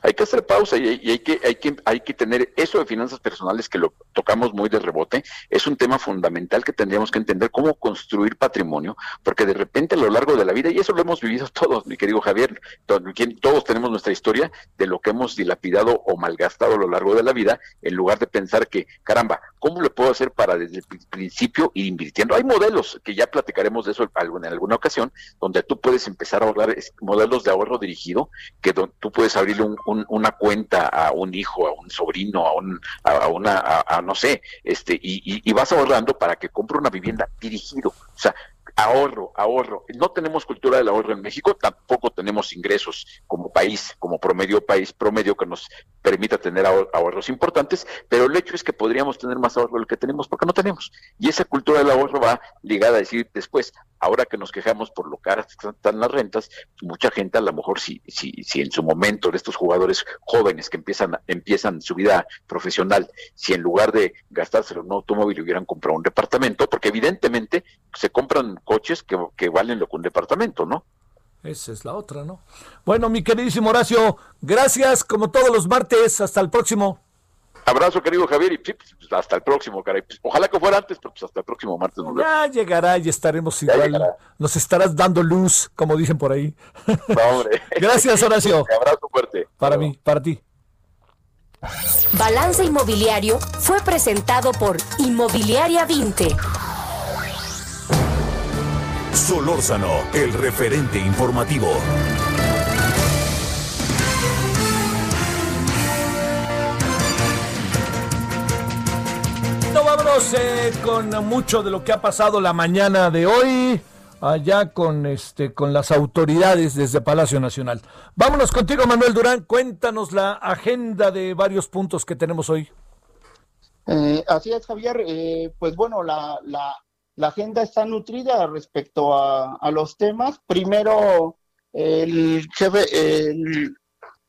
Hay que hacer pausa y, hay, que, que, hay que tener eso de finanzas personales que lo tocamos muy de rebote. Es un tema fundamental que tendríamos que entender cómo construir patrimonio, porque de repente a lo largo de la vida, y eso lo hemos vivido todos, mi querido Javier, todos tenemos nuestra historia de lo que hemos dilapidado o malgastado a lo largo de la vida, en lugar de pensar que, caramba, ¿cómo le puedo hacer para desde el principio ir invirtiendo? Hay modelos, que ya platicaremos de eso en alguna ocasión, donde tú puedes empezar a ahorrar, modelos de ahorro dirigido, que tú puedes abrir un, una cuenta a un hijo, a un sobrino, a, un, a, una, no sé, este, y, y, vas ahorrando para que compre una vivienda dirigido. O sea, ahorro, ahorro. No tenemos cultura del ahorro en México, tampoco tenemos ingresos como país, como promedio país promedio que nos permita tener ahorros importantes, pero el hecho es que podríamos tener más ahorro del que tenemos porque no tenemos. Y esa cultura del ahorro va ligada a decir después, ahora que nos quejamos por lo caras que están las rentas, mucha gente a lo mejor si, si, si en su momento de estos jugadores jóvenes que empiezan, empiezan su vida profesional, si en lugar de gastárselo en un automóvil hubieran comprado un departamento, porque evidentemente se compran coches que, que valen lo que un departamento, ¿no? Esa es la otra, ¿no? Bueno, mi queridísimo Horacio, gracias como todos los martes. Hasta el próximo. Abrazo, querido Javier, y pues, hasta el próximo, caray. Pues, ojalá que fuera antes, pero pues hasta el próximo martes. Nos ya llegará y estaremos igual. Nos estarás dando luz, como dicen por ahí. No, hombre. Gracias, Horacio. abrazo fuerte. Para mí, para ti. Balance Inmobiliario fue presentado por Inmobiliaria 20. Solórzano, el referente informativo. Con mucho de lo que ha pasado la mañana de hoy allá con este con las autoridades desde Palacio Nacional. Vámonos contigo, Manuel Durán. Cuéntanos la agenda de varios puntos que tenemos hoy. Eh, así es, Javier. Eh, pues bueno, la, la, agenda está nutrida respecto a, a los temas. Primero, el jefe, el,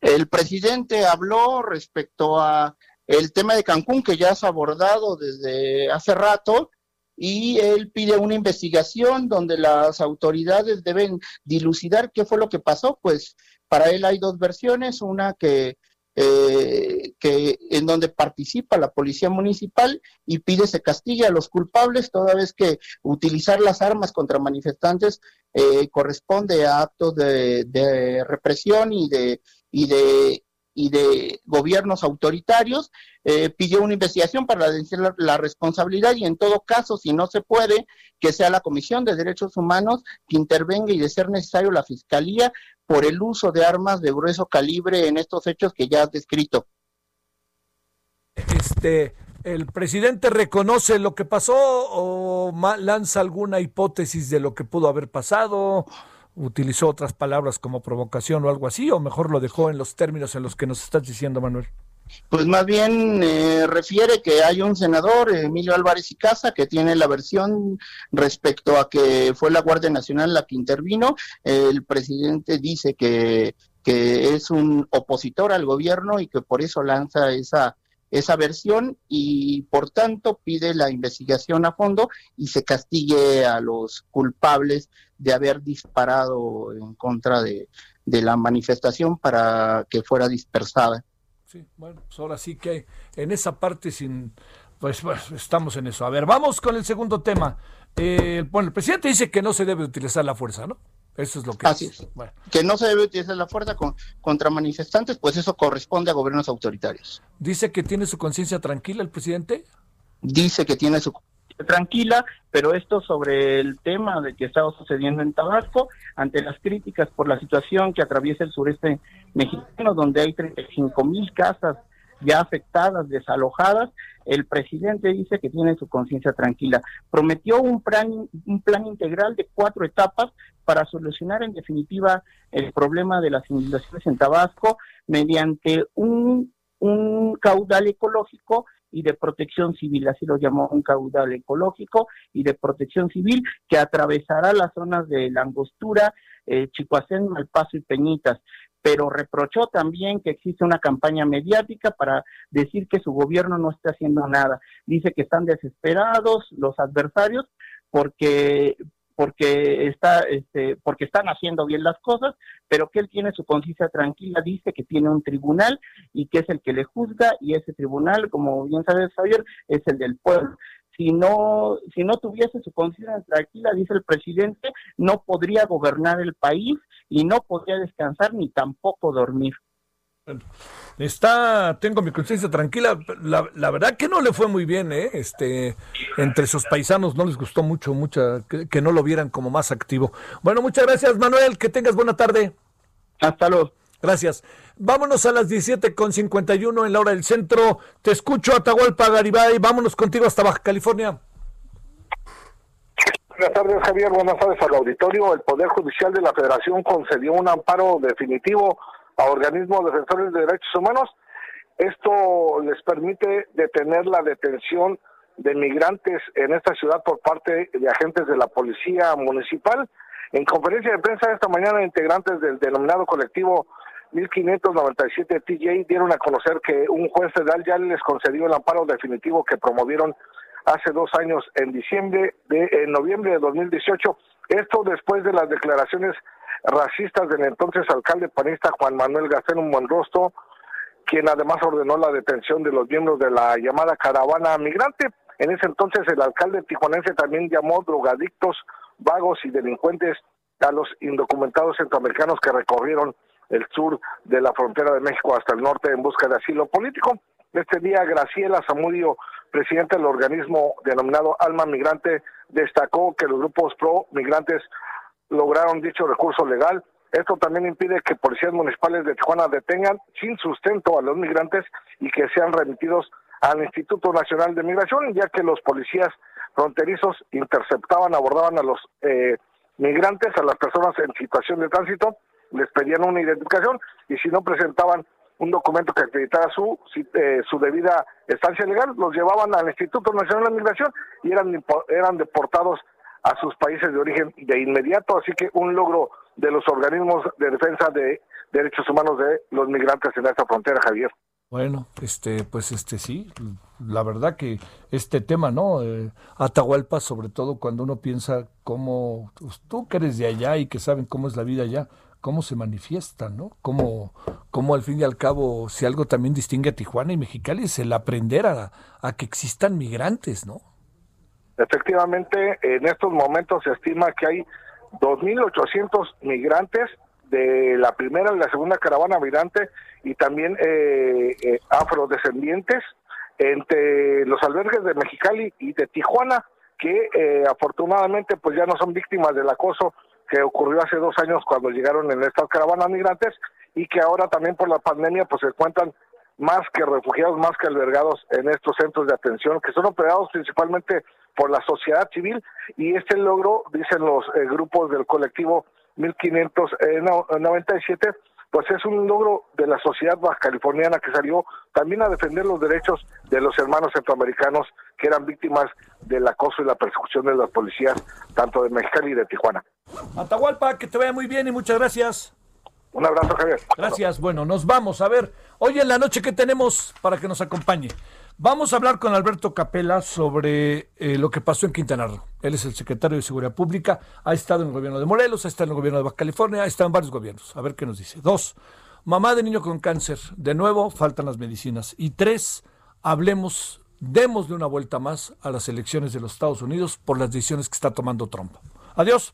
el presidente habló respecto a el tema de Cancún, que ya se ha abordado desde hace rato, y él pide una investigación donde las autoridades deben dilucidar qué fue lo que pasó. Pues para él hay dos versiones, una que, eh, que en donde participa la policía municipal y pide se castigue a los culpables, toda vez que utilizar las armas contra manifestantes eh, corresponde a actos de, de represión y de y de y de gobiernos autoritarios, eh, pidió una investigación para decir la, la, responsabilidad y en todo caso, si no se puede, que sea la Comisión de Derechos Humanos que intervenga y de ser necesario la Fiscalía por el uso de armas de grueso calibre en estos hechos que ya has descrito. Este, ¿El presidente reconoce lo que pasó o lanza alguna hipótesis de lo que pudo haber pasado? Utilizó otras palabras como provocación o algo así, o mejor lo dejó en los términos en los que nos estás diciendo, Manuel? Pues más bien eh, refiere que hay un senador, Emilio Álvarez y Casa, que tiene la versión respecto a que fue la Guardia Nacional la que intervino. El presidente dice que, que es un opositor al gobierno y que por eso lanza esa esa versión y por tanto pide la investigación a fondo y se castigue a los culpables de haber disparado en contra de, de la manifestación para que fuera dispersada. Sí, bueno, pues ahora sí que en esa parte sin, pues, pues estamos en eso. A ver, vamos con el segundo tema. Eh, bueno, el presidente dice que no se debe utilizar la fuerza, ¿no? Eso es lo que Así es. Bueno. Que no se debe utilizar la fuerza con, contra manifestantes, pues eso corresponde a gobiernos autoritarios. ¿Dice que tiene su conciencia tranquila el presidente? Dice que tiene su tranquila, pero esto sobre el tema de que estaba sucediendo en Tabasco, ante las críticas por la situación que atraviesa el sureste mexicano, donde hay 35 mil casas ya afectadas, desalojadas, el presidente dice que tiene su conciencia tranquila. Prometió un plan, un plan integral de cuatro etapas para solucionar en definitiva el problema de las inundaciones en Tabasco mediante un, caudal ecológico y de protección civil, así lo llamó un caudal ecológico y de protección civil que atravesará las zonas de la Angostura, eh, Chicoacén, Malpaso y Peñitas pero reprochó también que existe una campaña mediática para decir que su gobierno no está haciendo nada. Dice que están desesperados los adversarios porque porque está este, porque están haciendo bien las cosas, pero que él tiene su conciencia tranquila, dice que tiene un tribunal y que es el que le juzga y ese tribunal, como bien sabes Javier, es el del pueblo si no, si no tuviese su conciencia tranquila, dice el presidente, no podría gobernar el país y no podría descansar ni tampoco dormir. Está, tengo mi conciencia tranquila. La, la, verdad que no le fue muy bien, ¿eh? Este, entre sus paisanos no les gustó mucho, mucha, que, que no lo vieran como más activo. Bueno, muchas gracias, Manuel. Que tengas buena tarde. Hasta luego. Gracias. Vámonos a las 17.51 en la hora del centro. Te escucho, Atahualpa Garibay. Vámonos contigo hasta Baja California. Buenas tardes, Javier. Buenas tardes al auditorio. El Poder Judicial de la Federación concedió un amparo definitivo a organismos defensores de derechos humanos. Esto les permite detener la detención de migrantes en esta ciudad por parte de agentes de la Policía Municipal. En conferencia de prensa esta mañana, integrantes del denominado colectivo 1597 TJ dieron a conocer que un juez federal ya les concedió el amparo definitivo que promovieron hace dos años en diciembre de en noviembre de 2018 esto después de las declaraciones racistas del entonces alcalde panista Juan Manuel Gastón Monrosto quien además ordenó la detención de los miembros de la llamada caravana migrante en ese entonces el alcalde tijuanense también llamó drogadictos vagos y delincuentes a los indocumentados centroamericanos que recorrieron el sur de la frontera de México hasta el norte en busca de asilo político. Este día, Graciela Zamudio, presidenta del organismo denominado Alma Migrante, destacó que los grupos pro migrantes lograron dicho recurso legal. Esto también impide que policías municipales de Tijuana detengan sin sustento a los migrantes y que sean remitidos al Instituto Nacional de Migración, ya que los policías fronterizos interceptaban, abordaban a los eh, migrantes, a las personas en situación de tránsito, les pedían una identificación y si no presentaban un documento que acreditara su, eh, su debida estancia legal, los llevaban al Instituto Nacional de Migración y eran, eran deportados a sus países de origen de inmediato, así que un logro de los organismos de defensa de derechos humanos de los migrantes en esta frontera, Javier. Bueno, este, pues este sí, la verdad que este tema, ¿no? Eh, Atahualpa, sobre todo cuando uno piensa cómo, pues, tú que eres de allá y que saben cómo es la vida allá, cómo se manifiesta, ¿no? Cómo, cómo al fin y al cabo, si algo también distingue a Tijuana y Mexicali es el aprender a, a que existan migrantes, ¿no? Efectivamente, en estos momentos se estima que hay 2.800 migrantes de la primera y la segunda caravana migrante y también eh, eh, afrodescendientes entre los albergues de Mexicali y de Tijuana que eh, afortunadamente pues ya no son víctimas del acoso que ocurrió hace dos años cuando llegaron en estas caravanas migrantes y que ahora también por la pandemia pues se encuentran más que refugiados, más que albergados en estos centros de atención que son operados principalmente por la sociedad civil y este logro, dicen los grupos del colectivo 1597, pues es un logro de la sociedad californiana que salió también a defender los derechos de los hermanos centroamericanos que eran víctimas del acoso y la persecución de las policías, tanto de Mexicali y de Tijuana. Atahualpa, que te vaya muy bien y muchas gracias. Un abrazo, Javier. Gracias. Bueno, nos vamos. A ver, hoy en la noche que tenemos para que nos acompañe. Vamos a hablar con Alberto Capela sobre eh, lo que pasó en Quintana Roo. Él es el secretario de Seguridad Pública, ha estado en el gobierno de Morelos, ha estado en el gobierno de Baja California, ha estado en varios gobiernos. A ver qué nos dice. Dos, mamá de niño con cáncer. De nuevo, faltan las medicinas. Y tres, hablemos, demos de una vuelta más a las elecciones de los Estados Unidos por las decisiones que está tomando Trump. Adiós.